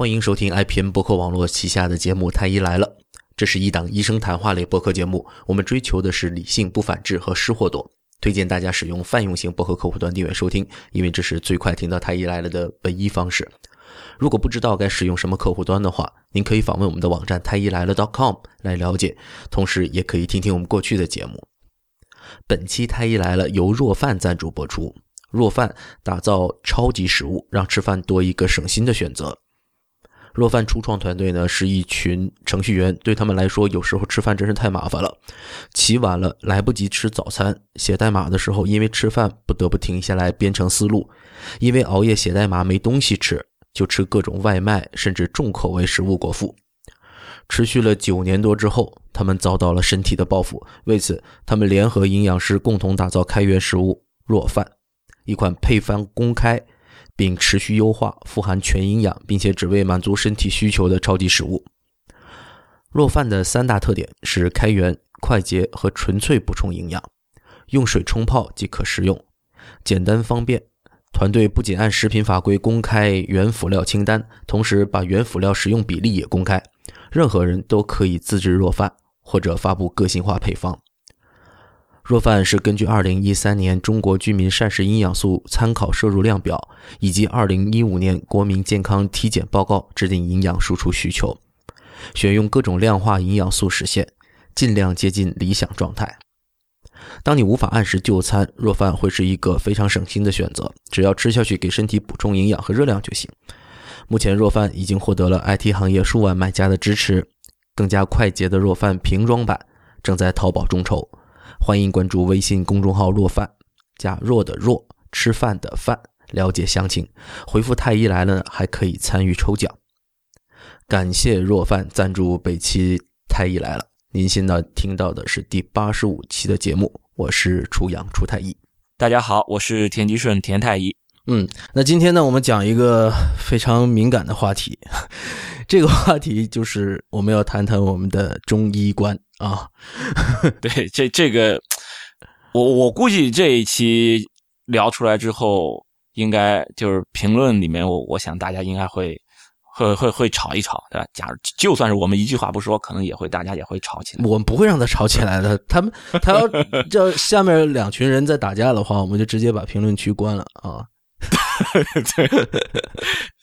欢迎收听 IPN 博客网络旗下的节目《太医来了》，这是一档医生谈话类播客节目。我们追求的是理性、不反制和失货多。推荐大家使用泛用型博客客户端订阅收听，因为这是最快听到《太医来了》的唯一方式。如果不知道该使用什么客户端的话，您可以访问我们的网站太医来了 .com 来了解，同时也可以听听我们过去的节目。本期太医来了由若饭赞助播出。若饭打造超级食物，让吃饭多一个省心的选择。若饭初创团队呢是一群程序员，对他们来说，有时候吃饭真是太麻烦了。起晚了来不及吃早餐，写代码的时候，因为吃饭不得不停下来编程思路；因为熬夜写代码没东西吃，就吃各种外卖，甚至重口味食物果腹。持续了九年多之后，他们遭到了身体的报复。为此，他们联合营养师共同打造开源食物若饭。一款配方公开并持续优化、富含全营养，并且只为满足身体需求的超级食物。若饭的三大特点是开源、快捷和纯粹补充营养，用水冲泡即可食用，简单方便。团队不仅按食品法规公开原辅料清单，同时把原辅料使用比例也公开，任何人都可以自制若饭或者发布个性化配方。若饭是根据2013年中国居民膳食营养素参考摄入量表以及2015年国民健康体检报告制定营养输出需求，选用各种量化营养素实现，尽量接近理想状态。当你无法按时就餐，若饭会是一个非常省心的选择，只要吃下去给身体补充营养和热量就行。目前若饭已经获得了 IT 行业数万买家的支持，更加快捷的若饭瓶装版正在淘宝众筹。欢迎关注微信公众号“若饭”，加“若”的“若”，吃饭的“饭”，了解详情。回复“太医来了”还可以参与抽奖。感谢若饭赞助本期《太医来了》。您现在听到的是第八十五期的节目，我是楚阳楚太医。大家好，我是田吉顺田太医。嗯，那今天呢，我们讲一个非常敏感的话题，这个话题就是我们要谈谈我们的中医观。啊，对，这这个，我我估计这一期聊出来之后，应该就是评论里面，我我想大家应该会会会会吵一吵，对吧？假如就算是我们一句话不说，可能也会大家也会吵起来。我们不会让他吵起来的，他们他要 叫下面两群人在打架的话，我们就直接把评论区关了啊。对。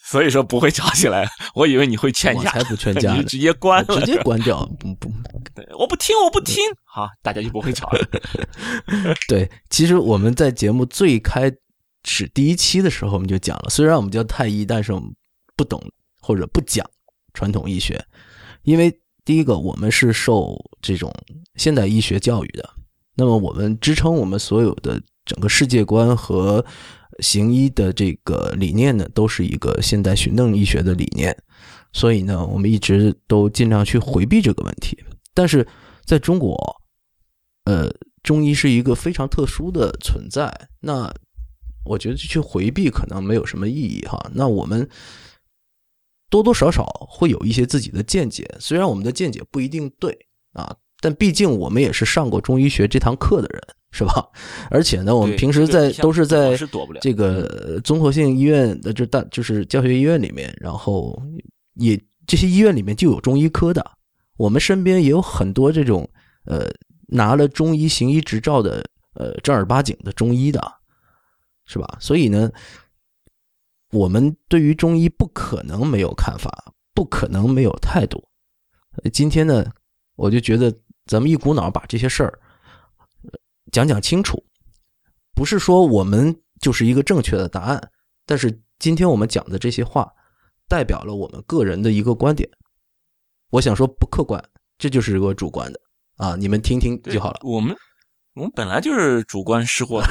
所以说不会吵起来，我以为你会劝架，才不劝架，直接关，直接关掉，不不，对，我不听，我不听，好，大家就不会吵了。对，其实我们在节目最开始第一期的时候，我们就讲了，虽然我们叫太医，但是我们不懂或者不讲传统医学，因为第一个，我们是受这种现代医学教育的，那么我们支撑我们所有的整个世界观和。行医的这个理念呢，都是一个现代循证医学的理念，所以呢，我们一直都尽量去回避这个问题。但是在中国，呃，中医是一个非常特殊的存在，那我觉得去回避可能没有什么意义哈。那我们多多少少会有一些自己的见解，虽然我们的见解不一定对啊，但毕竟我们也是上过中医学这堂课的人。是吧？而且呢，我们平时在都是在这个综合性医院的这大就是教学医院里面，然后也这些医院里面就有中医科的。我们身边也有很多这种呃拿了中医行医执照的呃正儿八经的中医的，是吧？所以呢，我们对于中医不可能没有看法，不可能没有态度。今天呢，我就觉得咱们一股脑把这些事儿。讲讲清楚，不是说我们就是一个正确的答案，但是今天我们讲的这些话，代表了我们个人的一个观点。我想说不客观，这就是个主观的啊，你们听听就好了。我们我们本来就是主观失货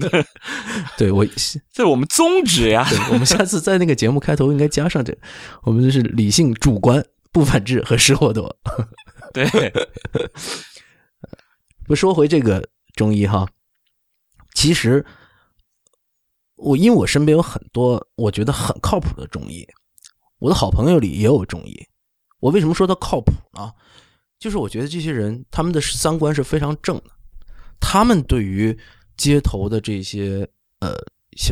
的，对我 这是我们宗旨呀。我们下次在那个节目开头应该加上这，我们就是理性、主观、不反制和失货多。对。不说回这个中医哈，其实我因为我身边有很多我觉得很靠谱的中医，我的好朋友里也有中医。我为什么说他靠谱呢？就是我觉得这些人他们的三观是非常正的，他们对于街头的这些呃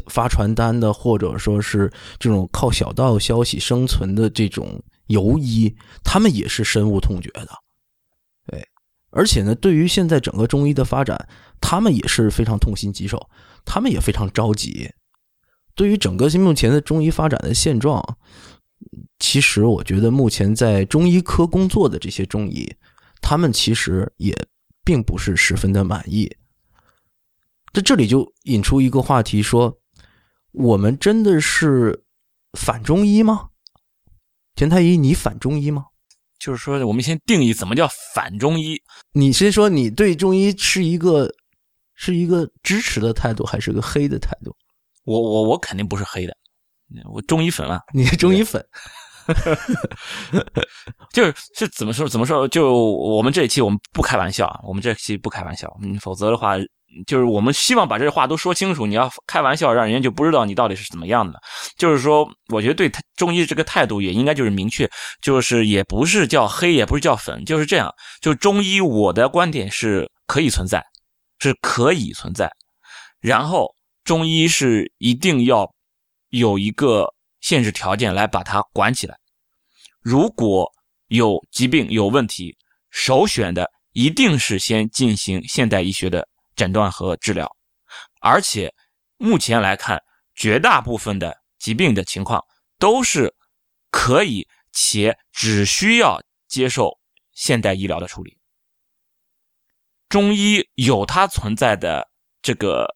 发传单的，或者说是这种靠小道消息生存的这种游医，他们也是深恶痛绝的。而且呢，对于现在整个中医的发展，他们也是非常痛心疾首，他们也非常着急。对于整个目前的中医发展的现状，其实我觉得目前在中医科工作的这些中医，他们其实也并不是十分的满意。在这里就引出一个话题，说我们真的是反中医吗？田太医，你反中医吗？就是说，我们先定义怎么叫反中医。你先说，你对中医是一个是一个支持的态度，还是个黑的态度？我我我肯定不是黑的，我中医粉啊。你是中医粉，就是是怎么说怎么说？就我们这一期我们不开玩笑啊，我们这期不开玩笑，嗯，否则的话。就是我们希望把这话都说清楚。你要开玩笑，让人家就不知道你到底是怎么样的。就是说，我觉得对中医这个态度也应该就是明确，就是也不是叫黑，也不是叫粉，就是这样。就中医，我的观点是可以存在，是可以存在。然后中医是一定要有一个限制条件来把它管起来。如果有疾病有问题，首选的一定是先进行现代医学的。诊断和治疗，而且目前来看，绝大部分的疾病的情况都是可以且只需要接受现代医疗的处理。中医有它存在的这个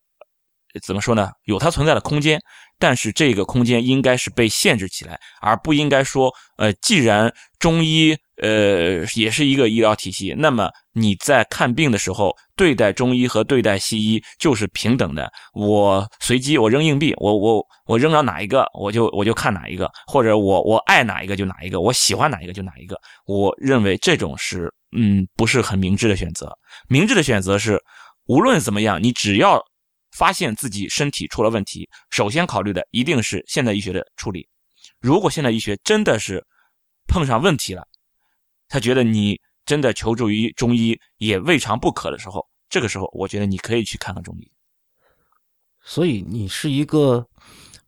怎么说呢？有它存在的空间，但是这个空间应该是被限制起来，而不应该说，呃，既然中医。呃，也是一个医疗体系。那么你在看病的时候，对待中医和对待西医就是平等的。我随机，我扔硬币，我我我扔到哪一个，我就我就看哪一个，或者我我爱哪一个就哪一个，我喜欢哪一个就哪一个。我认为这种是嗯不是很明智的选择。明智的选择是，无论怎么样，你只要发现自己身体出了问题，首先考虑的一定是现代医学的处理。如果现代医学真的是碰上问题了，他觉得你真的求助于中医也未尝不可的时候，这个时候我觉得你可以去看看中医。所以你是一个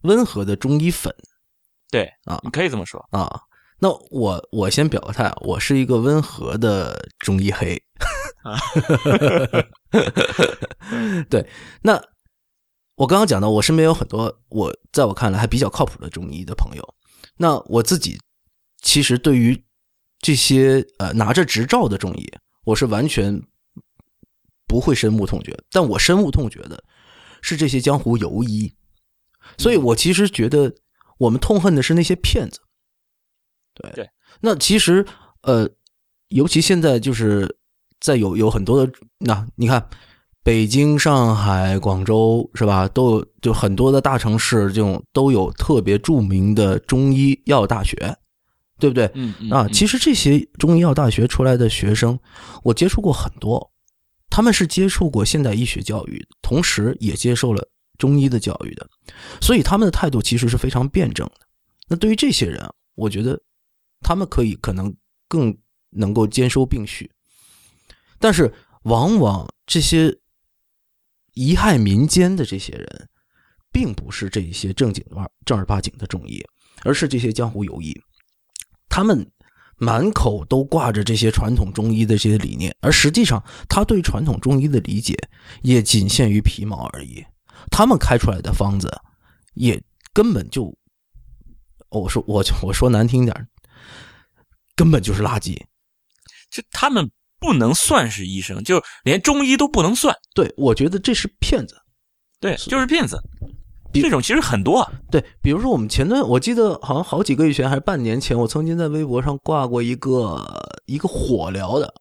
温和的中医粉，对啊，你可以这么说啊。那我我先表个态，我是一个温和的中医黑。对，那我刚刚讲到，我身边有很多我在我看来还比较靠谱的中医的朋友。那我自己其实对于。这些呃拿着执照的中医，我是完全不会深恶痛绝。但我深恶痛绝的是这些江湖游医，所以我其实觉得我们痛恨的是那些骗子。对对，那其实呃，尤其现在就是在有有很多的那你看，北京、上海、广州是吧？都有就很多的大城市，这种都有特别著名的中医药大学。对不对？嗯嗯啊，其实这些中医药大学出来的学生，我接触过很多，他们是接触过现代医学教育，同时也接受了中医的教育的，所以他们的态度其实是非常辩证的。那对于这些人，我觉得他们可以可能更能够兼收并蓄，但是往往这些贻害民间的这些人，并不是这些正经的正儿八经的中医，而是这些江湖游医。他们满口都挂着这些传统中医的这些理念，而实际上他对传统中医的理解也仅限于皮毛而已。他们开出来的方子也根本就，我说我我说难听点根本就是垃圾。就他们不能算是医生，就连中医都不能算。对，我觉得这是骗子。对，就是骗子。这种其实很多，对，比如说我们前段，我记得好像好几个月前还是半年前，我曾经在微博上挂过一个一个火疗的，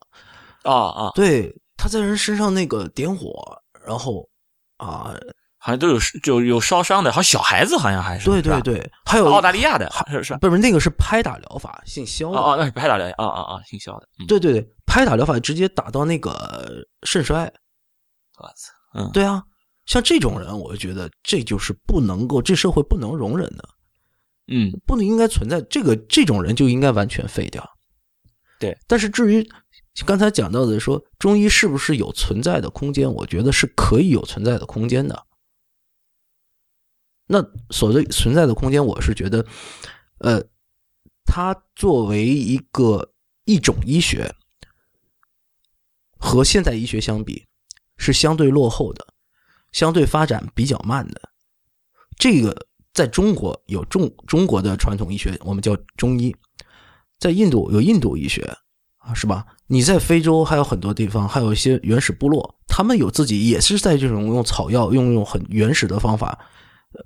啊啊，对，他在人身上那个点火，然后啊，好像都有就有烧伤的，好像小孩子好像还是，对对对，还有澳大利亚的，是是，不是那个是拍打疗法，姓肖的，哦哦，那是拍打疗，啊啊啊，姓肖的，对对对，拍打疗法直接打到那个肾衰，我操，嗯，对啊。像这种人，我就觉得这就是不能够，这社会不能容忍的，嗯，不能应该存在这个这种人就应该完全废掉。对，但是至于刚才讲到的说中医是不是有存在的空间，我觉得是可以有存在的空间的。那所谓存在的空间，我是觉得，呃，它作为一个一种医学，和现代医学相比，是相对落后的，相对发展比较慢的。这个在中国有中中国的传统医学，我们叫中医；在印度有印度医学啊，是吧？你在非洲还有很多地方，还有一些原始部落，他们有自己也是在这种用草药，用用很原始的方法，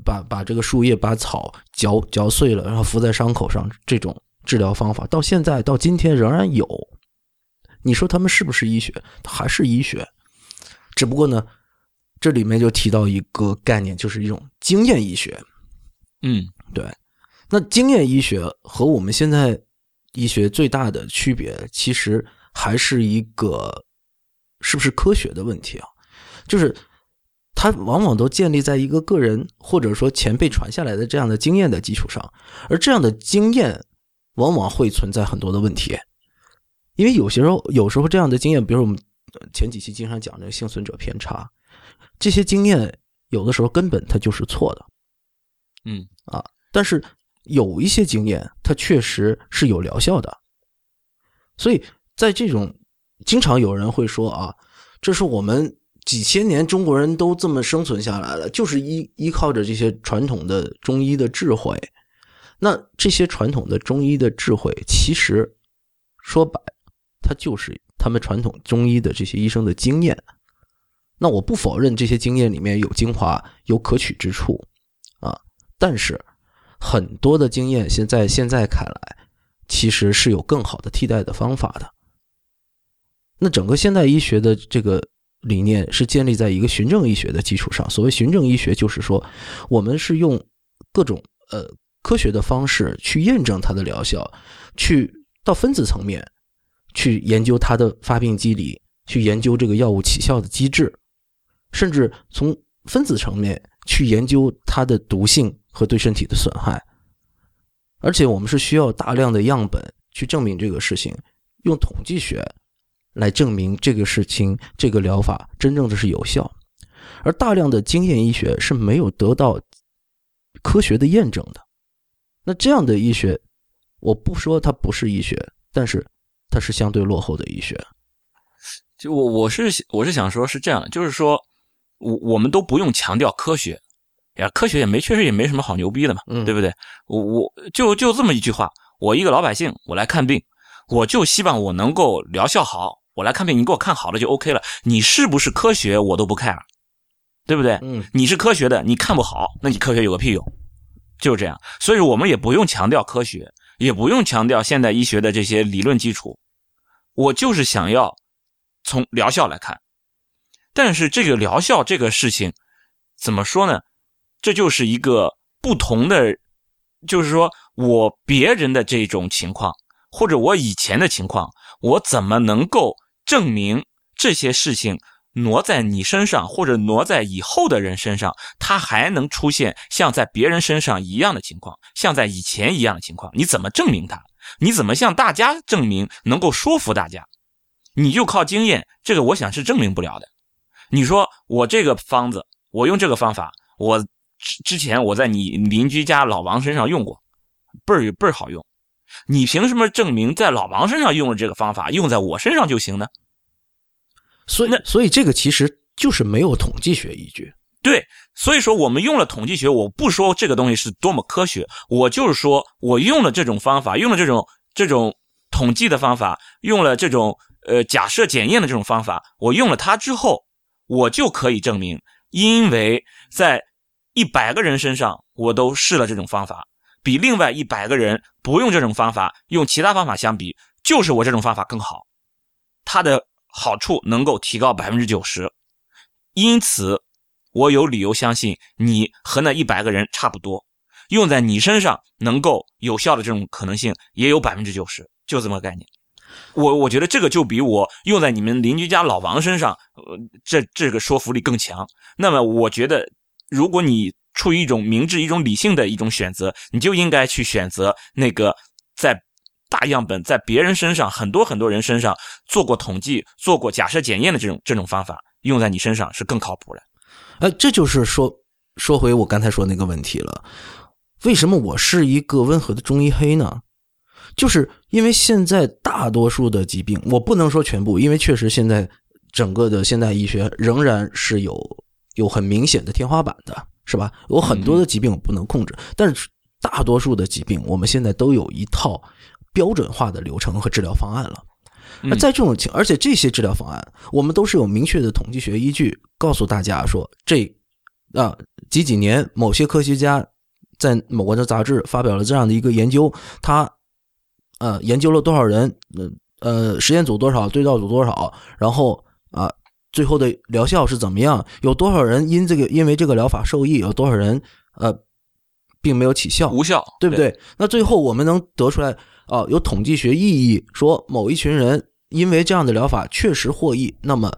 把把这个树叶、把草嚼嚼碎了，然后敷在伤口上，这种治疗方法到现在到今天仍然有。你说他们是不是医学？还是医学？只不过呢，这里面就提到一个概念，就是一种经验医学。嗯，对。那经验医学和我们现在医学最大的区别，其实还是一个是不是科学的问题啊？就是它往往都建立在一个个人或者说前辈传下来的这样的经验的基础上，而这样的经验往往会存在很多的问题。因为有些时候，有时候这样的经验，比如我们前几期经常讲这个幸存者偏差，这些经验有的时候根本它就是错的，嗯。啊，但是有一些经验它确实是有疗效的，所以在这种经常有人会说啊，这是我们几千年中国人都这么生存下来了，就是依依靠着这些传统的中医的智慧，那这些传统的中医的智慧，其实说白。它就是他们传统中医的这些医生的经验，那我不否认这些经验里面有精华、有可取之处啊，但是很多的经验现在现在看来，其实是有更好的替代的方法的。那整个现代医学的这个理念是建立在一个循证医学的基础上。所谓循证医学，就是说我们是用各种呃科学的方式去验证它的疗效，去到分子层面。去研究它的发病机理，去研究这个药物起效的机制，甚至从分子层面去研究它的毒性和对身体的损害。而且我们是需要大量的样本去证明这个事情，用统计学来证明这个事情、这个疗法真正的是有效。而大量的经验医学是没有得到科学的验证的。那这样的医学，我不说它不是医学，但是。它是相对落后的医学，就我我是我是想说，是这样，就是说，我我们都不用强调科学，呀，科学也没确实也没什么好牛逼的嘛，对不对？我我就就这么一句话，我一个老百姓，我来看病，我就希望我能够疗效好，我来看病，你给我看好了就 OK 了，你是不是科学我都不 care，对不对？嗯，你是科学的，你看不好，那你科学有个屁用，就是这样，所以我们也不用强调科学。也不用强调现代医学的这些理论基础，我就是想要从疗效来看。但是这个疗效这个事情怎么说呢？这就是一个不同的，就是说我别人的这种情况，或者我以前的情况，我怎么能够证明这些事情？挪在你身上，或者挪在以后的人身上，他还能出现像在别人身上一样的情况，像在以前一样的情况。你怎么证明他？你怎么向大家证明，能够说服大家？你就靠经验，这个我想是证明不了的。你说我这个方子，我用这个方法，我之之前我在你邻居家老王身上用过，倍儿倍儿好用。你凭什么证明在老王身上用了这个方法，用在我身上就行呢？所以，那所以这个其实就是没有统计学依据。对，所以说我们用了统计学，我不说这个东西是多么科学，我就是说我用了这种方法，用了这种这种统计的方法，用了这种呃假设检验的这种方法，我用了它之后，我就可以证明，因为在一百个人身上我都试了这种方法，比另外一百个人不用这种方法，用其他方法相比，就是我这种方法更好，它的。好处能够提高百分之九十，因此我有理由相信你和那一百个人差不多，用在你身上能够有效的这种可能性也有百分之九十，就这么个概念。我我觉得这个就比我用在你们邻居家老王身上，呃，这这个说服力更强。那么我觉得，如果你出于一种明智、一种理性的一种选择，你就应该去选择那个在。大样本在别人身上，很多很多人身上做过统计、做过假设检验的这种这种方法，用在你身上是更靠谱的。呃，这就是说说回我刚才说那个问题了，为什么我是一个温和的中医黑呢？就是因为现在大多数的疾病，我不能说全部，因为确实现在整个的现代医学仍然是有有很明显的天花板的，是吧？有很多的疾病我不能控制，但是大多数的疾病我们现在都有一套标准化的流程和治疗方案了。那在这种情，而且这些治疗方案我们都是有明确的统计学依据，告诉大家说这啊几几年某些科学家在某个的杂志发表了这样的一个研究，他。呃，研究了多少人？呃呃，实验组多少，对照组多少？然后啊，最后的疗效是怎么样？有多少人因这个因为这个疗法受益？有多少人呃，并没有起效？无效，对不对？那最后我们能得出来啊，有统计学意义，说某一群人因为这样的疗法确实获益。那么，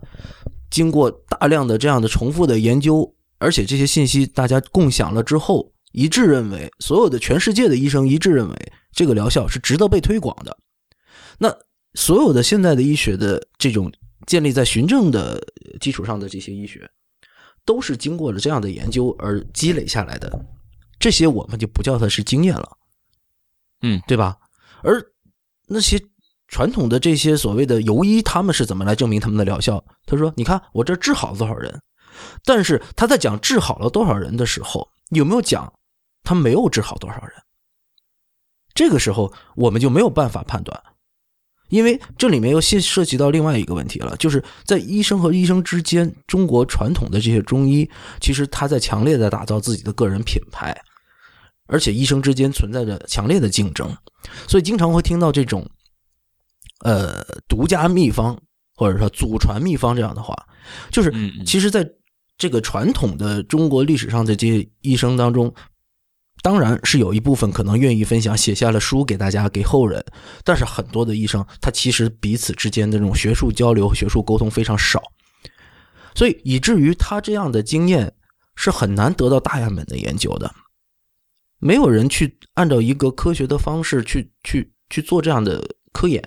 经过大量的这样的重复的研究，而且这些信息大家共享了之后，一致认为，所有的全世界的医生一致认为。这个疗效是值得被推广的。那所有的现在的医学的这种建立在循证的基础上的这些医学，都是经过了这样的研究而积累下来的。这些我们就不叫它是经验了，嗯，对吧？而那些传统的这些所谓的游医，他们是怎么来证明他们的疗效？他说：“你看我这治好了多少人？”但是他在讲治好了多少人的时候，有没有讲他没有治好多少人？这个时候我们就没有办法判断，因为这里面又涉涉及到另外一个问题了，就是在医生和医生之间，中国传统的这些中医，其实他在强烈的打造自己的个人品牌，而且医生之间存在着强烈的竞争，所以经常会听到这种，呃，独家秘方或者说祖传秘方这样的话，就是其实在这个传统的中国历史上的这些医生当中。当然是有一部分可能愿意分享，写下了书给大家给后人，但是很多的医生他其实彼此之间的这种学术交流、学术沟通非常少，所以以至于他这样的经验是很难得到大样本的研究的，没有人去按照一个科学的方式去去去做这样的科研，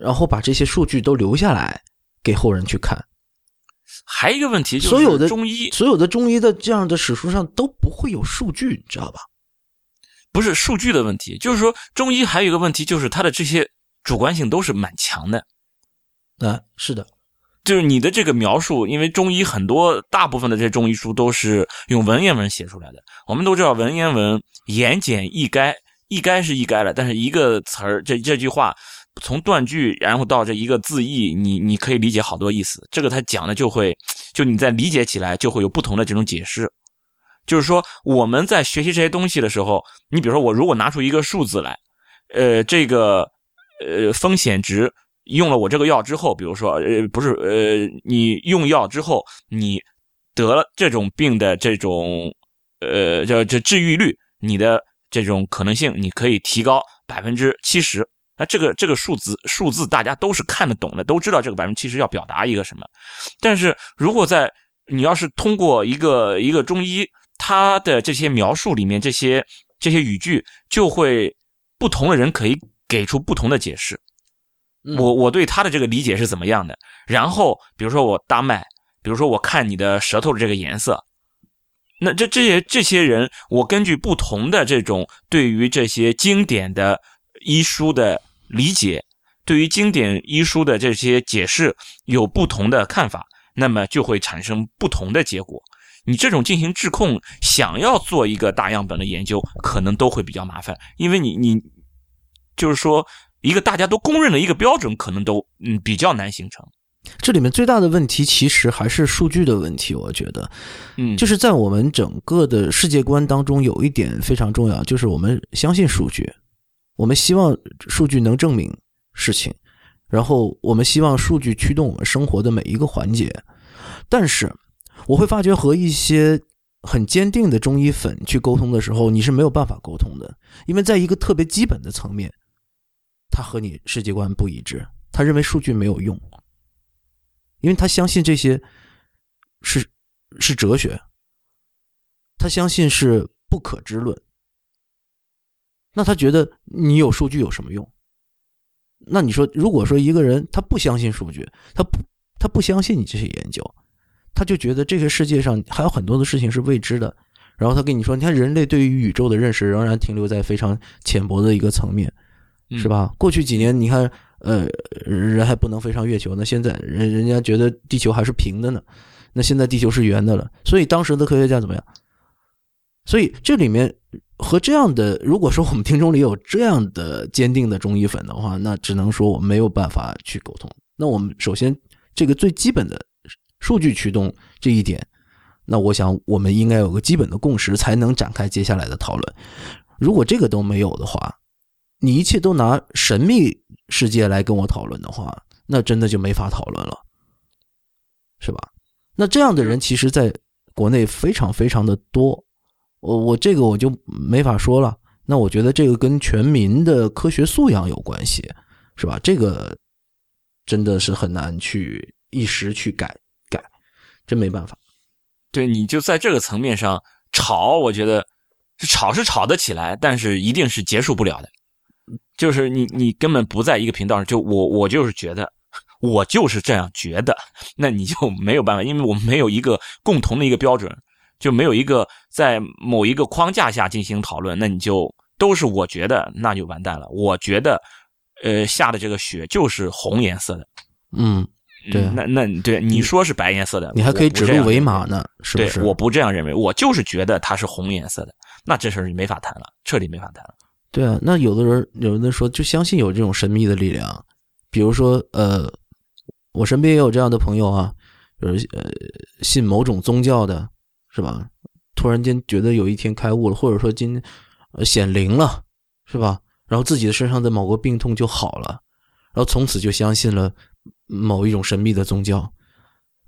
然后把这些数据都留下来给后人去看。还有一个问题，所有的中医，所有的中医的这样的史书上都不会有数据，你知道吧？不是数据的问题，就是说中医还有一个问题，就是它的这些主观性都是蛮强的。啊，是的，就是你的这个描述，因为中医很多大部分的这些中医书都是用文言文写出来的。我们都知道文言文言简意赅，意赅是意赅了，但是一个词儿，这这句话从断句然后到这一个字义，你你可以理解好多意思。这个他讲的就会，就你在理解起来就会有不同的这种解释。就是说，我们在学习这些东西的时候，你比如说，我如果拿出一个数字来，呃，这个呃风险值用了我这个药之后，比如说，呃，不是，呃，你用药之后，你得了这种病的这种，呃，叫这治愈率，你的这种可能性，你可以提高百分之七十。那这个这个数字数字大家都是看得懂的，都知道这个百分之七十要表达一个什么。但是如果在你要是通过一个一个中医。他的这些描述里面，这些这些语句就会不同的人可以给出不同的解释。我我对他的这个理解是怎么样的？然后比如说我搭脉，比如说我看你的舌头的这个颜色，那这这些这些人，我根据不同的这种对于这些经典的医书的理解，对于经典医书的这些解释有不同的看法，那么就会产生不同的结果。你这种进行质控，想要做一个大样本的研究，可能都会比较麻烦，因为你你就是说一个大家都公认的一个标准，可能都嗯比较难形成。这里面最大的问题其实还是数据的问题，我觉得，嗯，就是在我们整个的世界观当中，有一点非常重要，就是我们相信数据，我们希望数据能证明事情，然后我们希望数据驱动我们生活的每一个环节，但是。我会发觉和一些很坚定的中医粉去沟通的时候，你是没有办法沟通的，因为在一个特别基本的层面，他和你世界观不一致，他认为数据没有用，因为他相信这些是是哲学，他相信是不可知论，那他觉得你有数据有什么用？那你说，如果说一个人他不相信数据，他不他不相信你这些研究。他就觉得这个世界上还有很多的事情是未知的，然后他跟你说，你看人类对于宇宙的认识仍然停留在非常浅薄的一个层面，是吧？过去几年，你看，呃，人还不能飞上月球，那现在人人家觉得地球还是平的呢，那现在地球是圆的了。所以当时的科学家怎么样？所以这里面和这样的，如果说我们听众里有这样的坚定的中医粉的话，那只能说我们没有办法去沟通。那我们首先这个最基本的数据驱动这一点，那我想我们应该有个基本的共识，才能展开接下来的讨论。如果这个都没有的话，你一切都拿神秘世界来跟我讨论的话，那真的就没法讨论了，是吧？那这样的人其实在国内非常非常的多。我我这个我就没法说了。那我觉得这个跟全民的科学素养有关系，是吧？这个真的是很难去一时去改改，真没办法。对，你就在这个层面上吵，我觉得是吵是吵得起来，但是一定是结束不了的。就是你你根本不在一个频道上，就我我就是觉得，我就是这样觉得，那你就没有办法，因为我们没有一个共同的一个标准。就没有一个在某一个框架下进行讨论，那你就都是我觉得，那就完蛋了。我觉得，呃，下的这个雪就是红颜色的。嗯，对，那那对你说是白颜色的，你还可以指鹿为马呢，是不是？我不这样认为，我就是觉得它是红颜色的，那这事儿就没法谈了，彻底没法谈了。对啊，那有的人有的说就相信有这种神秘的力量，比如说呃，我身边也有这样的朋友啊，就是呃信某种宗教的。是吧？突然间觉得有一天开悟了，或者说今显灵了，是吧？然后自己的身上的某个病痛就好了，然后从此就相信了某一种神秘的宗教。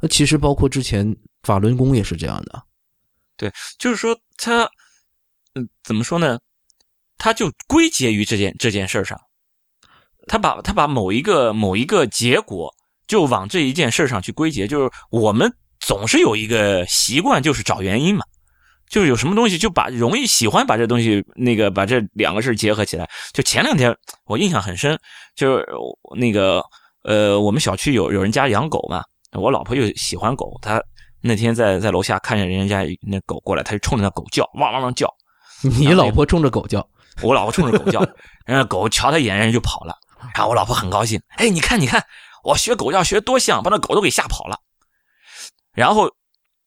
那其实包括之前法轮功也是这样的。对，就是说他，嗯，怎么说呢？他就归结于这件这件事上，他把他把某一个某一个结果就往这一件事上去归结，就是我们。总是有一个习惯，就是找原因嘛，就是有什么东西就把容易喜欢把这东西那个把这两个事结合起来。就前两天我印象很深，就是那个呃，我们小区有有人家养狗嘛，我老婆又喜欢狗，她那天在在楼下看见人家那狗过来，她就冲着那狗叫，汪汪汪叫。你老婆冲着狗叫，我老婆冲着狗叫，人家狗瞧她一眼，人就跑了。然后我老婆很高兴，哎，你看你看，我学狗叫学多像，把那狗都给吓跑了。然后，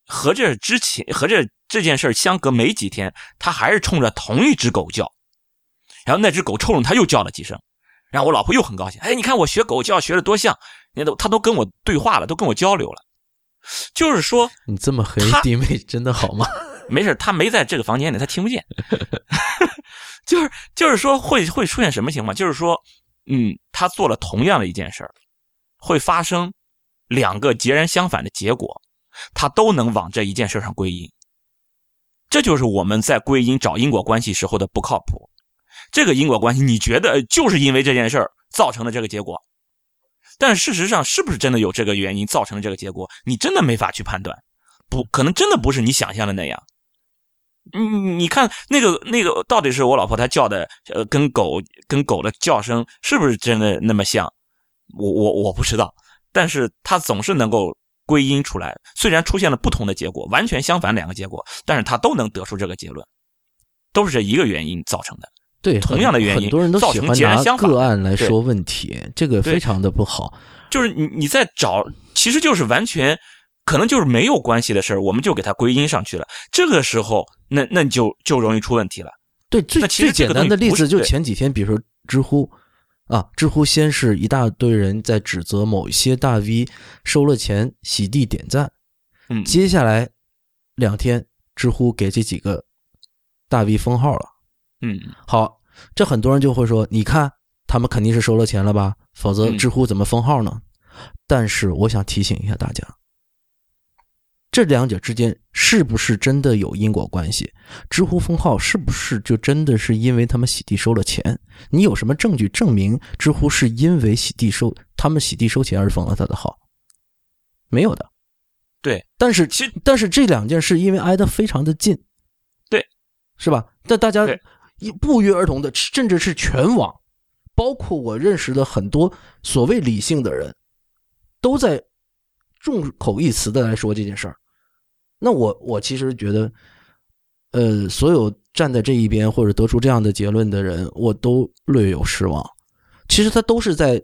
和这之前和这这件事相隔没几天，他还是冲着同一只狗叫，然后那只狗冲着他又叫了几声，然后我老婆又很高兴，哎，你看我学狗叫学的多像，你都他都跟我对话了，都跟我交流了，就是说你这么黑弟妹真的好吗？没事，他没在这个房间里，他听不见，就是就是说会会出现什么情况？就是说，嗯，他做了同样的一件事会发生两个截然相反的结果。他都能往这一件事上归因，这就是我们在归因找因果关系时候的不靠谱。这个因果关系，你觉得就是因为这件事儿造成的这个结果，但事实上是不是真的有这个原因造成的这个结果，你真的没法去判断。不可能，真的不是你想象的那样。你你看那个那个，到底是我老婆她叫的，呃，跟狗跟狗的叫声是不是真的那么像？我我我不知道，但是她总是能够。归因出来，虽然出现了不同的结果，完全相反两个结果，但是他都能得出这个结论，都是这一个原因造成的。对，同样的原因，很多人都喜欢拿个案来说问题，这个非常的不好。就是你你在找，其实就是完全可能就是没有关系的事儿，我们就给它归因上去了。这个时候，那那就就容易出问题了。对，最最简单的例子就前几天，比如说知乎。啊！知乎先是一大堆人在指责某一些大 V 收了钱洗地点赞，嗯，接下来两天，知乎给这几个大 V 封号了，嗯，好，这很多人就会说，你看他们肯定是收了钱了吧，否则知乎怎么封号呢？但是我想提醒一下大家。这两者之间是不是真的有因果关系？知乎封号是不是就真的是因为他们洗地收了钱？你有什么证据证明知乎是因为洗地收他们洗地收钱而封了他的号？没有的。对，但是其但是这两件事因为挨得非常的近，对，是吧？但大家不约而同的，甚至是全网，包括我认识的很多所谓理性的人，都在。众口一词的来说这件事儿，那我我其实觉得，呃，所有站在这一边或者得出这样的结论的人，我都略有失望。其实他都是在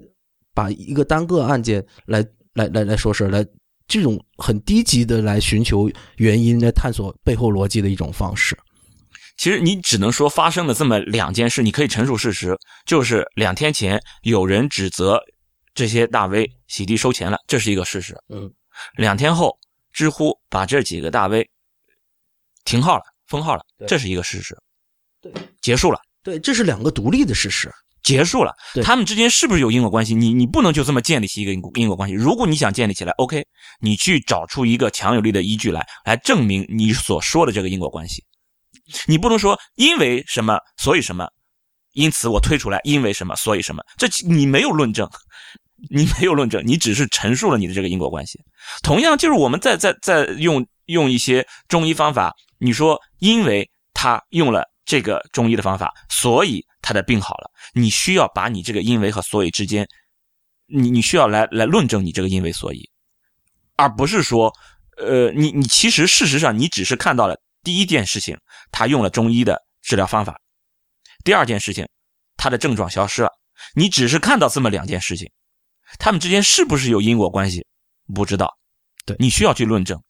把一个单个案件来来来来说事来这种很低级的来寻求原因、来探索背后逻辑的一种方式。其实你只能说发生了这么两件事，你可以陈述事实，就是两天前有人指责这些大 V 洗地收钱了，这是一个事实。嗯，两天后，知乎把这几个大 V 停号了、封号了，这是一个事实。对，结束了，对，这是两个独立的事实。结束了。他们之间是不是有因果关系？你你不能就这么建立起一个因果因果关系。如果你想建立起来，OK，你去找出一个强有力的依据来，来证明你所说的这个因果关系。你不能说因为什么所以什么，因此我推出来，因为什么所以什么，这你没有论证，你没有论证，你只是陈述了你的这个因果关系。同样，就是我们在在在用用一些中医方法，你说因为他用了这个中医的方法，所以他的病好了，你需要把你这个因为和所以之间，你你需要来来论证你这个因为所以，而不是说，呃，你你其实事实上你只是看到了。第一件事情，他用了中医的治疗方法；第二件事情，他的症状消失了。你只是看到这么两件事情，他们之间是不是有因果关系？不知道。对你需要去论证。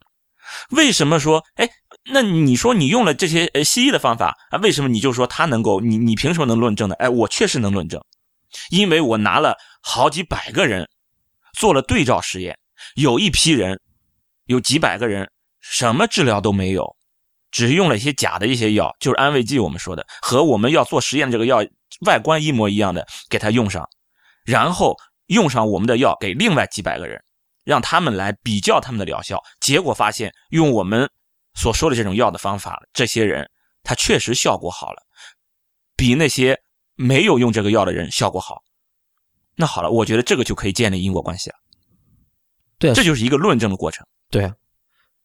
为什么说？哎，那你说你用了这些呃西医的方法啊？为什么你就说他能够？你你凭什么能论证呢？哎，我确实能论证，因为我拿了好几百个人做了对照实验，有一批人，有几百个人什么治疗都没有。只用了一些假的一些药，就是安慰剂，我们说的和我们要做实验的这个药外观一模一样的，给他用上，然后用上我们的药给另外几百个人，让他们来比较他们的疗效，结果发现用我们所说的这种药的方法，这些人他确实效果好了，比那些没有用这个药的人效果好。那好了，我觉得这个就可以建立因果关系了。对啊，这就是一个论证的过程。对啊，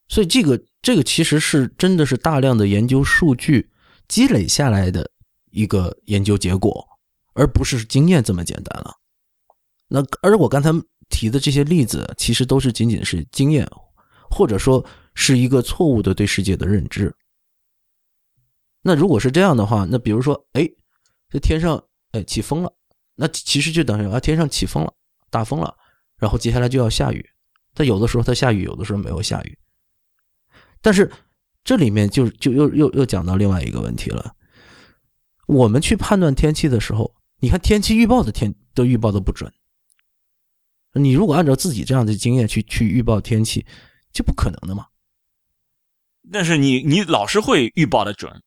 所以这个这个其实是真的是大量的研究数据积累下来的一个研究结果，而不是经验这么简单了。那而我刚才提的这些例子，其实都是仅仅是经验，或者说是一个错误的对世界的认知。那如果是这样的话，那比如说，哎，这天上哎起风了，那其实就等于啊天上起风了，大风了，然后接下来就要下雨。它有的时候它下雨，有的时候没有下雨。但是这里面就就又又又讲到另外一个问题了。我们去判断天气的时候，你看天气预报的天都预报的不准。你如果按照自己这样的经验去去预报天气，就不可能的嘛。但是你你老是会预报的准，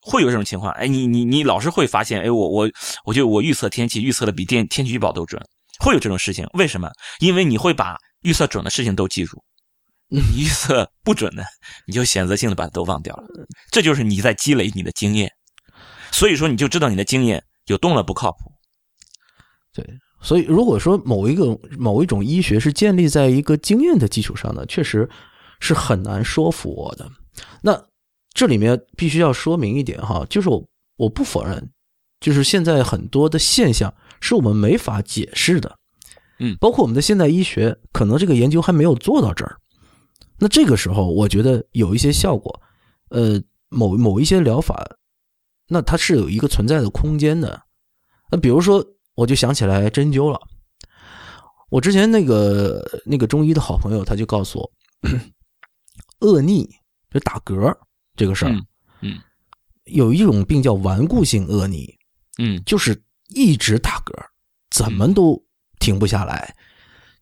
会有这种情况。哎，你你你老是会发现，哎，我我我就我预测天气预测的比天天气预报都准，会有这种事情。为什么？因为你会把预测准的事情都记住。你预测不准的，你就选择性的把它都忘掉了。这就是你在积累你的经验，所以说你就知道你的经验有动了不靠谱。对，所以如果说某一个某一种医学是建立在一个经验的基础上呢，确实是很难说服我的。那这里面必须要说明一点哈，就是我我不否认，就是现在很多的现象是我们没法解释的，嗯，包括我们的现代医学，可能这个研究还没有做到这儿。那这个时候，我觉得有一些效果，呃，某某一些疗法，那它是有一个存在的空间的。那比如说，我就想起来针灸了。我之前那个那个中医的好朋友，他就告诉我，恶逆就打嗝这个事儿，嗯，有一种病叫顽固性恶逆，嗯，就是一直打嗝，怎么都停不下来。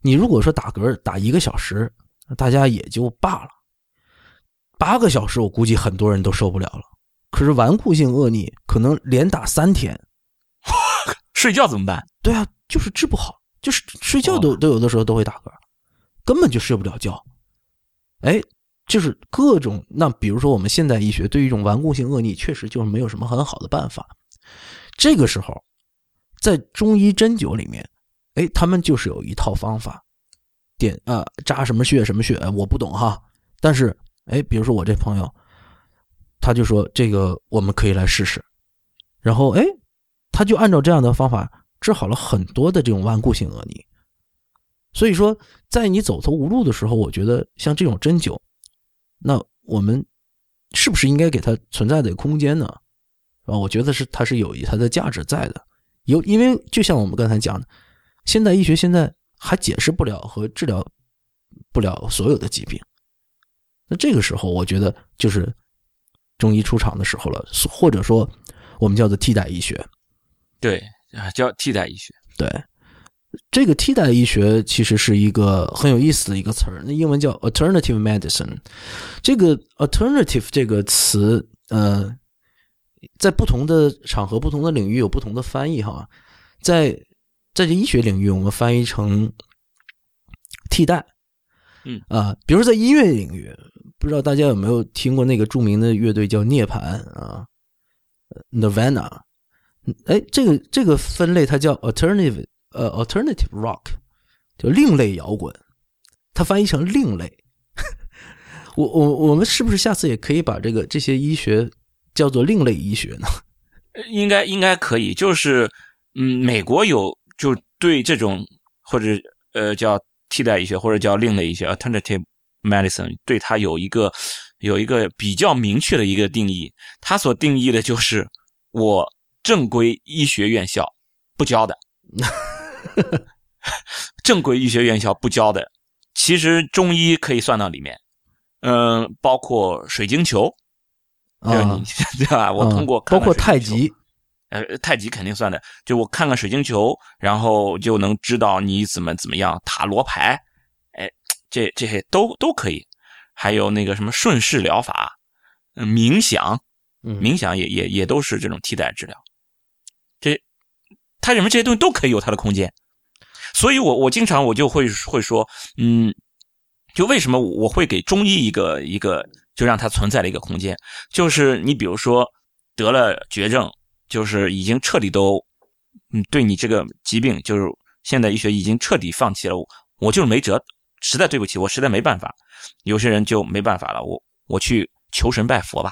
你如果说打嗝打一个小时，大家也就罢了，八个小时我估计很多人都受不了了。可是顽固性恶逆可能连打三天，睡觉怎么办？对啊，就是治不好，就是睡觉都都有的时候都会打嗝，根本就睡不了觉。哎，就是各种那比如说我们现代医学对于一种顽固性恶逆确实就是没有什么很好的办法。这个时候，在中医针灸里面，哎，他们就是有一套方法。点啊，扎什么穴什么穴，我不懂哈。但是，哎，比如说我这朋友，他就说这个我们可以来试试。然后，哎，他就按照这样的方法治好了很多的这种顽固性恶逆。所以说，在你走投无路的时候，我觉得像这种针灸，那我们是不是应该给它存在的空间呢？啊，我觉得是它是有它的价值在的。有，因为就像我们刚才讲的，现代医学现在还解释不了和治疗不了所有的疾病。那这个时候，我觉得就是中医出场的时候了，或者说我们叫做替代医学。对啊，叫替代医学。对，这个替代医学其实是一个很有意思的一个词儿，那英文叫 alternative medicine。这个 alternative 这个词，呃。在不同的场合、不同的领域有不同的翻译哈，在在这医学领域，我们翻译成替代，嗯啊，比如在音乐领域，不知道大家有没有听过那个著名的乐队叫涅槃啊，Nirvana，哎，这个这个分类它叫 alternative，呃，alternative rock，就另类摇滚，它翻译成另类。我我我们是不是下次也可以把这个这些医学？叫做另类医学呢？应该应该可以，就是嗯，美国有就对这种或者呃叫替代医学或者叫另类医学 （alternative medicine） 对它有一个有一个比较明确的一个定义。它所定义的就是我正规医学院校不教的，正规医学院校不教的。其实中医可以算到里面，嗯，包括水晶球。啊，对 吧？我通过包括太极，呃，太极肯定算的。就我看看水晶球，然后就能知道你怎么怎么样。塔罗牌，哎，这这些都都可以。还有那个什么顺势疗法，冥想，冥想也也也都是这种替代治疗。这他认为这些东西都可以有它的空间，所以我我经常我就会会说，嗯，就为什么我会给中医一个一个。就让它存在的一个空间，就是你比如说得了绝症，就是已经彻底都，嗯，对你这个疾病，就是现代医学已经彻底放弃了，我就是没辙，实在对不起，我实在没办法。有些人就没办法了，我我去求神拜佛吧，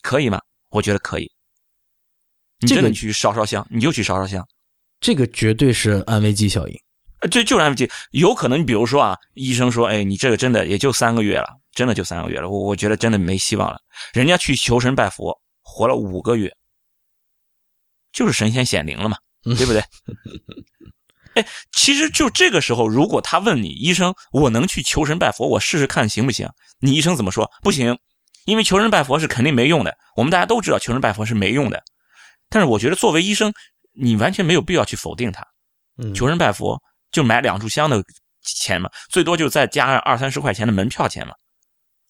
可以吗？我觉得可以。你真的去烧烧香，你就去烧烧香，这个绝对是安慰剂效应。这就是安慰剂，有可能你比如说啊，医生说，哎，你这个真的也就三个月了。真的就三个月了，我我觉得真的没希望了。人家去求神拜佛，活了五个月，就是神仙显灵了嘛，对不对？哎，其实就这个时候，如果他问你医生，我能去求神拜佛，我试试看行不行？你医生怎么说？不行，因为求神拜佛是肯定没用的。我们大家都知道求神拜佛是没用的，但是我觉得作为医生，你完全没有必要去否定他。求神拜佛就买两炷香的钱嘛，最多就再加上二三十块钱的门票钱嘛。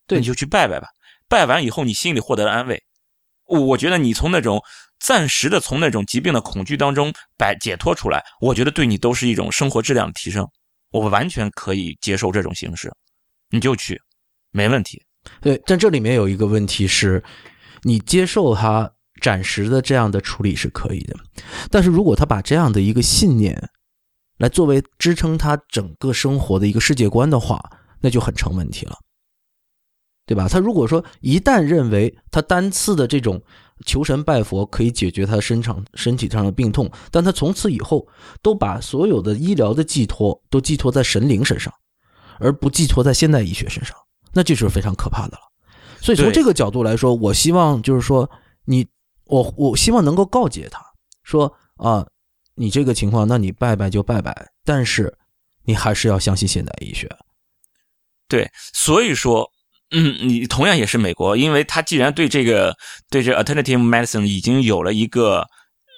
对，你就去拜拜吧。拜完以后，你心里获得了安慰。我觉得你从那种暂时的从那种疾病的恐惧当中摆解脱出来，我觉得对你都是一种生活质量的提升。我完全可以接受这种形式，你就去，没问题。对，但这里面有一个问题是，你接受他暂时的这样的处理是可以的，但是如果他把这样的一个信念来作为支撑他整个生活的一个世界观的话，那就很成问题了。对吧？他如果说一旦认为他单次的这种求神拜佛可以解决他身上身体上的病痛，但他从此以后都把所有的医疗的寄托都寄托在神灵身上，而不寄托在现代医学身上，那这是非常可怕的了。所以从这个角度来说，我希望就是说你我我希望能够告诫他说啊，你这个情况，那你拜拜就拜拜，但是你还是要相信现代医学。对，所以说。嗯，你同样也是美国，因为他既然对这个对这 alternative medicine 已经有了一个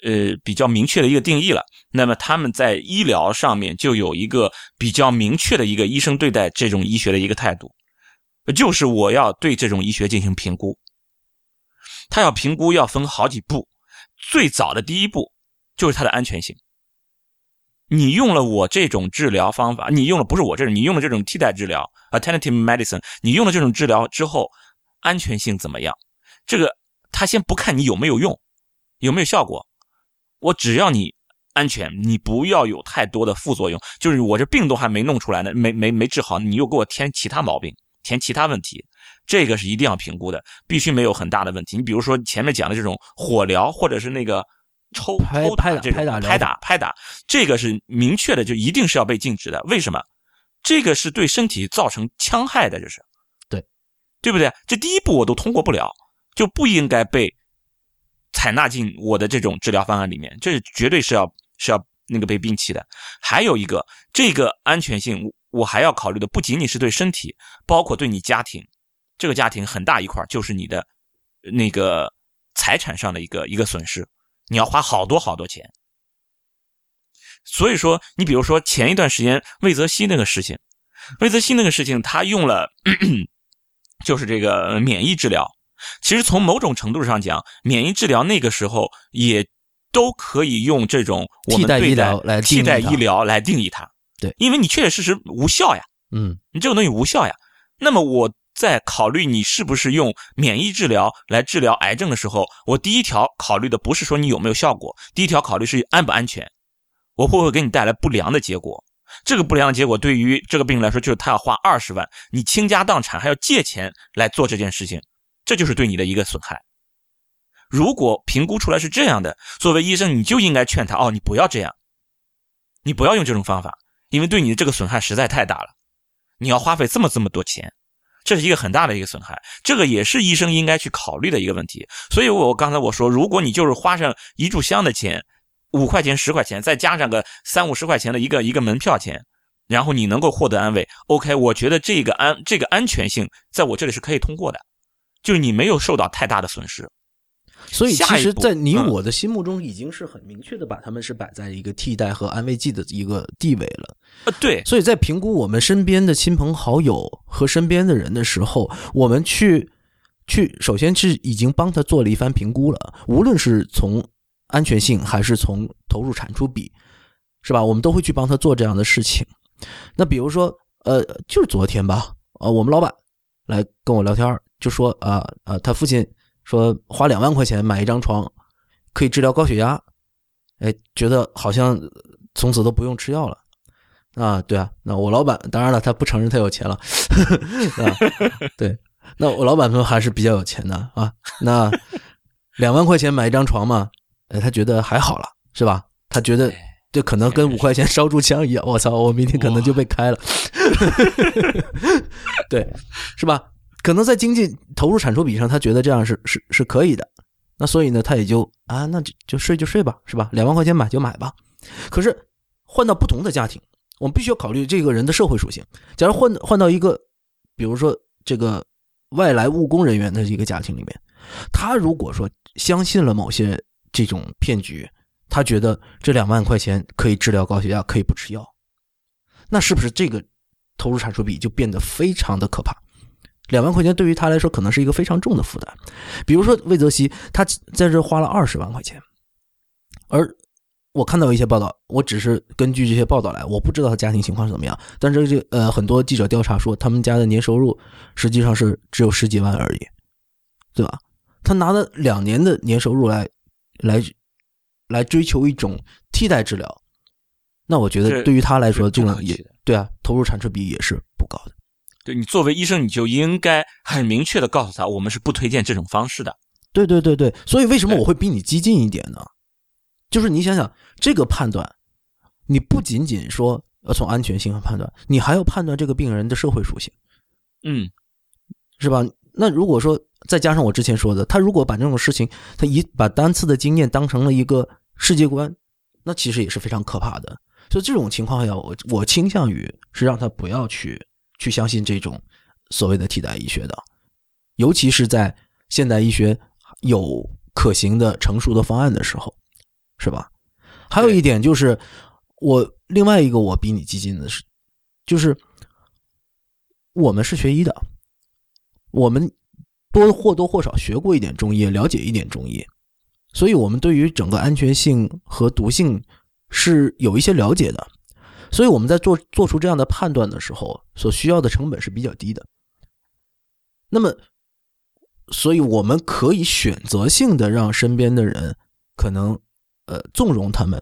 呃比较明确的一个定义了，那么他们在医疗上面就有一个比较明确的一个医生对待这种医学的一个态度，就是我要对这种医学进行评估。他要评估要分好几步，最早的第一步就是它的安全性。你用了我这种治疗方法，你用了不是我这种，你用了这种替代治疗 （alternative medicine），你用了这种治疗之后，安全性怎么样？这个他先不看你有没有用，有没有效果，我只要你安全，你不要有太多的副作用。就是我这病都还没弄出来呢，没没没治好，你又给我添其他毛病，添其他问题，这个是一定要评估的，必须没有很大的问题。你比如说前面讲的这种火疗，或者是那个。抽抽拍打拍打拍打拍打，这个是明确的，就一定是要被禁止的。为什么？这个是对身体造成戕害的，这是。对，对不对？这第一步我都通过不了，就不应该被采纳进我的这种治疗方案里面，这绝对是要是要那个被摒弃的。还有一个，这个安全性，我还要考虑的不仅仅是对身体，包括对你家庭，这个家庭很大一块就是你的那个财产上的一个一个损失，你要花好多好多钱。所以说，你比如说前一段时间魏则西那个事情，魏则西那个事情，他用了 就是这个免疫治疗。其实从某种程度上讲，免疫治疗那个时候也都可以用这种替代医疗来替代医疗来定义它。对，因为你确确实实无效呀。嗯，你这种东西无效呀。那么我在考虑你是不是用免疫治疗来治疗癌症的时候，我第一条考虑的不是说你有没有效果，第一条考虑是安不安全。我会不会给你带来不良的结果？这个不良的结果对于这个病人来说，就是他要花二十万，你倾家荡产还要借钱来做这件事情，这就是对你的一个损害。如果评估出来是这样的，作为医生，你就应该劝他：哦，你不要这样，你不要用这种方法，因为对你的这个损害实在太大了。你要花费这么这么多钱，这是一个很大的一个损害，这个也是医生应该去考虑的一个问题。所以，我刚才我说，如果你就是花上一炷香的钱。五块钱、十块钱，再加上个三五十块钱的一个一个门票钱，然后你能够获得安慰。OK，我觉得这个安这个安全性在我这里是可以通过的，就是你没有受到太大的损失。所以，其实，在你我的心目中，已经是很明确的把他们是摆在一个替代和安慰剂的一个地位了。呃，对。所以在评估我们身边的亲朋好友和身边的人的时候，我们去去，首先是已经帮他做了一番评估了，无论是从。安全性还是从投入产出比，是吧？我们都会去帮他做这样的事情。那比如说，呃，就是昨天吧，呃，我们老板来跟我聊天，就说啊啊，他父亲说花两万块钱买一张床，可以治疗高血压，哎，觉得好像从此都不用吃药了啊。对啊，那我老板当然了，他不承认他有钱了 啊。对，那我老板们还是比较有钱的啊。那两万块钱买一张床嘛？哎，他觉得还好了，是吧？他觉得这可能跟五块钱烧柱枪一样。我操，我明天可能就被开了。对，是吧？可能在经济投入产出比上，他觉得这样是是是可以的。那所以呢，他也就啊，那就就睡就睡吧，是吧？两万块钱买就买吧。可是换到不同的家庭，我们必须要考虑这个人的社会属性。假如换换到一个，比如说这个外来务工人员的一个家庭里面，他如果说相信了某些。这种骗局，他觉得这两万块钱可以治疗高血压，可以不吃药，那是不是这个投入产出比就变得非常的可怕？两万块钱对于他来说可能是一个非常重的负担。比如说魏则西，他在这花了二十万块钱，而我看到一些报道，我只是根据这些报道来，我不知道他家庭情况是怎么样。但是这呃，很多记者调查说，他们家的年收入实际上是只有十几万而已，对吧？他拿了两年的年收入来。来，来追求一种替代治疗，那我觉得对于他来说，这种也对啊，投入产出比也是不高的。对你作为医生，你就应该很明确的告诉他，我们是不推荐这种方式的。对对对对，所以为什么我会比你激进一点呢？就是你想想这个判断，你不仅仅说要从安全性上判断，你还要判断这个病人的社会属性，嗯，是吧？那如果说再加上我之前说的，他如果把这种事情，他一把单次的经验当成了一个世界观，那其实也是非常可怕的。所以这种情况下，我我倾向于是让他不要去去相信这种所谓的替代医学的，尤其是在现代医学有可行的成熟的方案的时候，是吧？还有一点就是，我另外一个我比你激进的是，就是我们是学医的。我们多或多或少学过一点中医，了解一点中医，所以我们对于整个安全性和毒性是有一些了解的。所以我们在做做出这样的判断的时候，所需要的成本是比较低的。那么，所以我们可以选择性的让身边的人可能呃纵容他们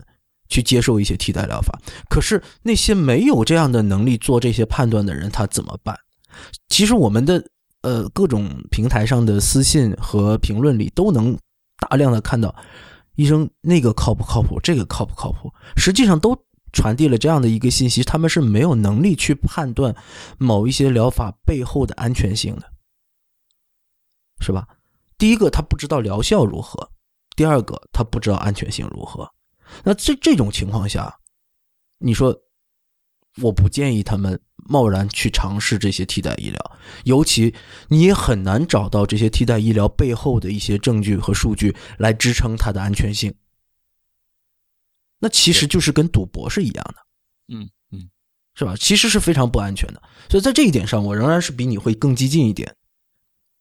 去接受一些替代疗法。可是那些没有这样的能力做这些判断的人，他怎么办？其实我们的。呃，各种平台上的私信和评论里都能大量的看到，医生那个靠不靠谱，这个靠不靠谱，实际上都传递了这样的一个信息：他们是没有能力去判断某一些疗法背后的安全性的。是吧？第一个，他不知道疗效如何；第二个，他不知道安全性如何。那这这种情况下，你说，我不建议他们贸然去尝试这些替代医疗，尤其你也很难找到这些替代医疗背后的一些证据和数据来支撑它的安全性。那其实就是跟赌博是一样的，嗯嗯，是吧？其实是非常不安全的。所以在这一点上，我仍然是比你会更激进一点。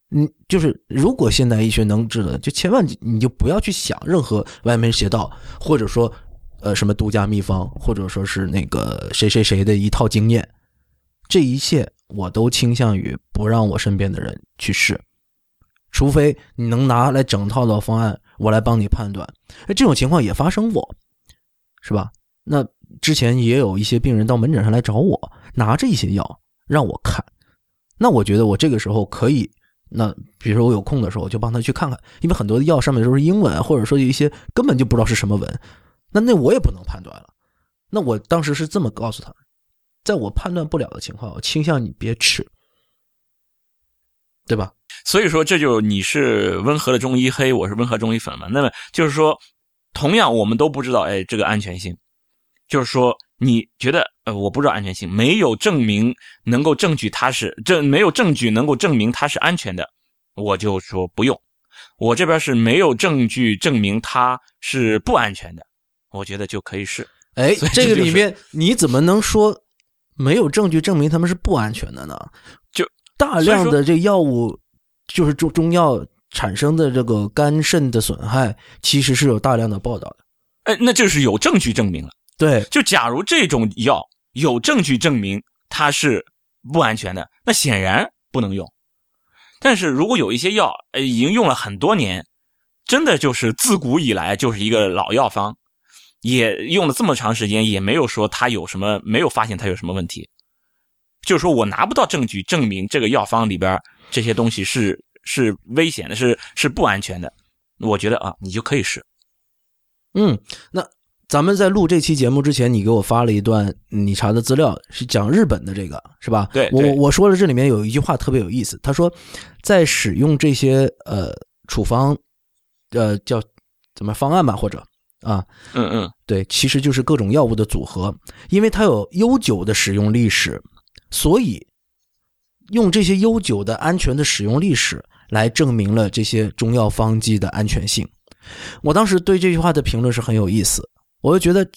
嗯，就是如果现代医学能治的，就千万你就不要去想任何歪门邪道，或者说呃什么独家秘方，或者说是那个谁谁谁的一套经验，这一切我都倾向于不让我身边的人去试，除非你能拿来整套的方案，我来帮你判断。这种情况也发生过，是吧？那之前也有一些病人到门诊上来找我，拿着一些药让我看，那我觉得我这个时候可以。那比如说我有空的时候，就帮他去看看，因为很多的药上面都是英文，或者说有一些根本就不知道是什么文，那那我也不能判断了。那我当时是这么告诉他，在我判断不了的情况，我倾向你别吃，对吧？所以说这就你是温和的中医黑，我是温和中医粉嘛。那么就是说，同样我们都不知道，哎，这个安全性，就是说你觉得呃我不知道安全性，没有证明能够证据它是这没有证据能够证明它是安全的，我就说不用。我这边是没有证据证明它是不安全的，我觉得就可以试。哎，这个里面你怎么能说没有证据证明他们是不安全的呢？就大量的这药物，就是中中药产生的这个肝肾的损害，其实是有大量的报道的。哎，那就是有证据证明了。对，就假如这种药有证据证明它是不安全的，那显然不能用。但是如果有一些药，呃，已经用了很多年，真的就是自古以来就是一个老药方，也用了这么长时间，也没有说它有什么，没有发现它有什么问题。就是说我拿不到证据证明这个药方里边这些东西是是危险的，是是不安全的。我觉得啊，你就可以试。嗯，那咱们在录这期节目之前，你给我发了一段你查的资料，是讲日本的这个，是吧？对对我我说了这里面有一句话特别有意思，他说，在使用这些呃处方，呃叫怎么方案吧，或者啊，嗯嗯，对，其实就是各种药物的组合，因为它有悠久的使用历史，所以用这些悠久的安全的使用历史来证明了这些中药方剂的安全性。我当时对这句话的评论是很有意思，我就觉得，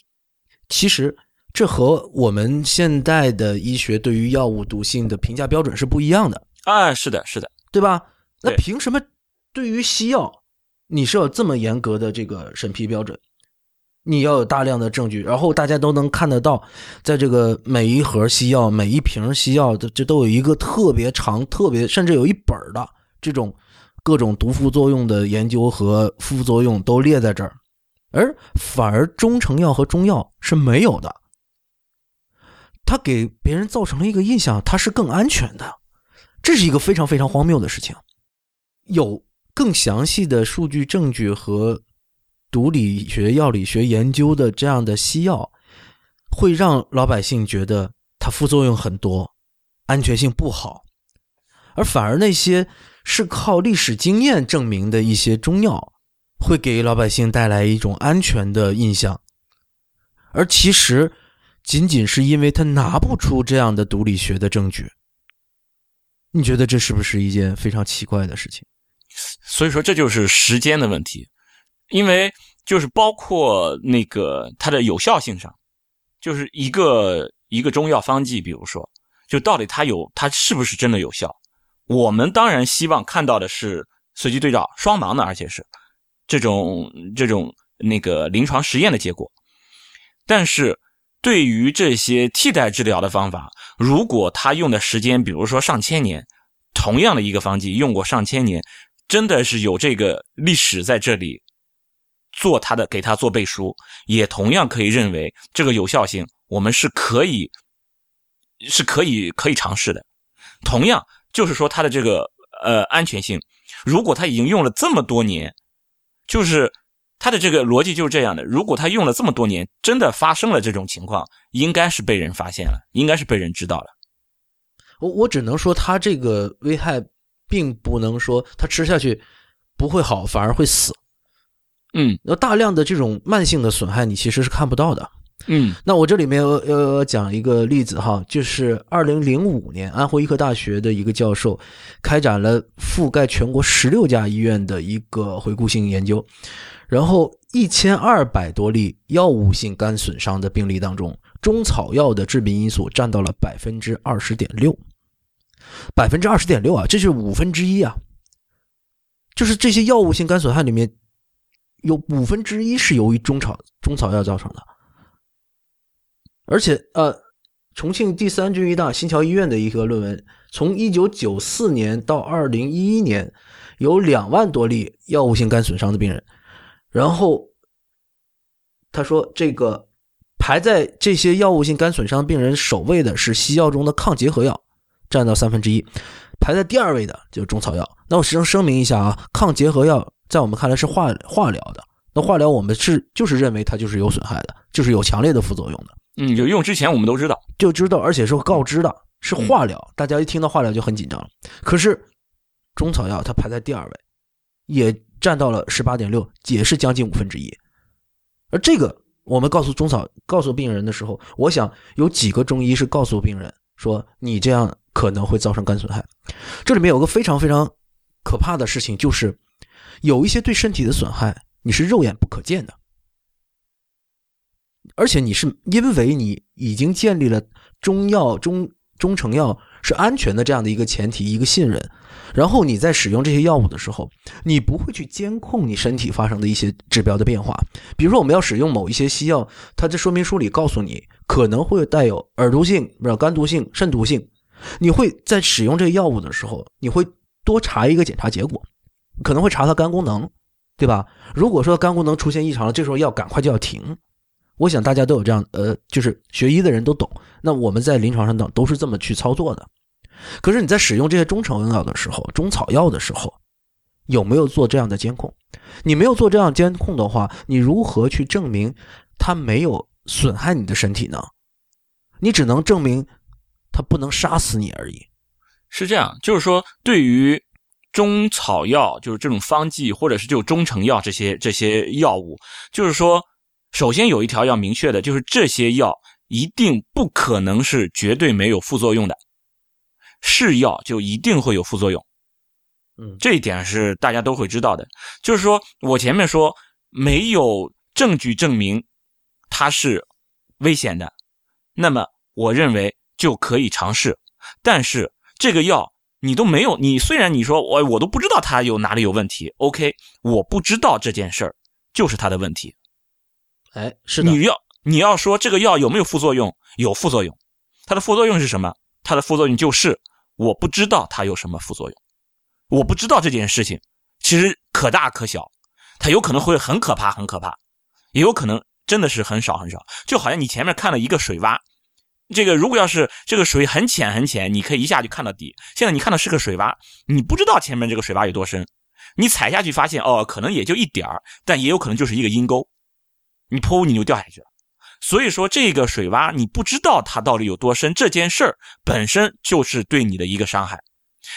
其实这和我们现代的医学对于药物毒性的评价标准是不一样的，啊，是的，是的，对吧？那凭什么对于西药你是有这么严格的这个审批标准？你要有大量的证据，然后大家都能看得到，在这个每一盒西药、每一瓶西药的，这都有一个特别长、特别甚至有一本的这种各种毒副作用的研究和副作用都列在这儿，而反而中成药和中药是没有的。它给别人造成了一个印象，它是更安全的，这是一个非常非常荒谬的事情。有更详细的数据证据和毒理学、药理学研究的这样的西药，会让老百姓觉得它副作用很多，安全性不好，而反而那些是靠历史经验证明的一些中药，会给老百姓带来一种安全的印象，而其实仅仅是因为他拿不出这样的毒理学的证据。你觉得这是不是一件非常奇怪的事情？所以说这就是时间的问题，因为就是包括那个它的有效性上，就是一个一个中药方剂，比如说，就到底它有它是不是真的有效？我们当然希望看到的是随机对照、双盲的，而且是这种这种那个临床实验的结果。但是对于这些替代治疗的方法，如果它用的时间，比如说上千年，同样的一个方剂用过上千年，真的是有这个历史在这里做它的，给它做背书，也同样可以认为这个有效性，我们是可以是可以可以尝试的。同样，就是说它的这个呃安全性，如果它已经用了这么多年，就是它的这个逻辑就是这样的。如果它用了这么多年，真的发生了这种情况，应该是被人发现了，应该是被人知道了。我我只能说，它这个危害并不能说它吃下去不会好，反而会死。嗯那大量的这种慢性的损害，你其实是看不到的。嗯那我这里面要要讲一个例子哈，就是二零零五年安徽医科大学的一个教授开展了覆盖全国十六家医院的一个回顾性研究，然后一千二百多例药物性肝损伤的病例当中，中草药的致病因素占到了百分之二十点六，百分之二十点六啊，这是五分之一啊，就是这些药物性肝损害里面有五分之一是由于中草中草药造成的。而且呃，重庆第三军医大新桥医院的一个论文，从一九九四年到二零一一年，有两万多例药物性肝损伤的病人，然后他说这个排在这些药物性肝损伤病人首位的是西药中的抗结核药，占到三分之一，排在第二位的就是中草药。那我实际上声明一下啊，抗结核药在我们看来是化化疗的，那化疗我们是就是认为它就是有损害的，就是有强烈的副作用的。嗯，有用之前我们都知道，就知道，而且是告知的，是化疗。大家一听到化疗就很紧张了。可是中草药它排在第二位，也占到了十八点六，也是将近五分之一。而这个我们告诉中草告诉病人的时候，我想有几个中医是告诉病人说，你这样可能会造成肝损害。这里面有个非常非常可怕的事情，就是有一些对身体的损害，你是肉眼不可见的。而且你是因为你已经建立了中药中中成药是安全的这样的一个前提一个信任，然后你在使用这些药物的时候，你不会去监控你身体发生的一些指标的变化。比如说我们要使用某一些西药，它在说明书里告诉你可能会带有耳毒性、不是肝毒性、肾毒性，你会在使用这个药物的时候，你会多查一个检查结果，可能会查它肝功能，对吧？如果说肝功能出现异常了，这时候药赶快就要停。我想大家都有这样，呃，就是学医的人都懂。那我们在临床上等都是这么去操作的。可是你在使用这些中成药的时候，中草药的时候，有没有做这样的监控？你没有做这样监控的话，你如何去证明它没有损害你的身体呢？你只能证明它不能杀死你而已。是这样，就是说，对于中草药，就是这种方剂或者是就中成药这些这些药物，就是说，首先有一条要明确的，就是这些药一定不可能是绝对没有副作用的，是药就一定会有副作用。嗯这一点是大家都会知道的。就是说我前面说没有证据证明它是危险的，那么我认为就可以尝试。但是这个药你都没有，你虽然你说我我都不知道它有哪里有问题，OK，我不知道这件事儿就是它的问题。哎，是的，你要你要说这个药有没有副作用？有副作用，它的副作用是什么？它的副作用就是我不知道它有什么副作用，我不知道这件事情其实可大可小，它有可能会很可怕很可怕，也有可能真的是很少很少。就好像你前面看了一个水洼，这个如果要是这个水很浅很浅，你可以一下就看到底。现在你看到是个水洼，你不知道前面这个水洼有多深，你踩下去发现哦，可能也就一点儿，但也有可能就是一个阴沟。你噗你就掉下去了。所以说这个水洼你不知道它到底有多深，这件事儿本身就是对你的一个伤害。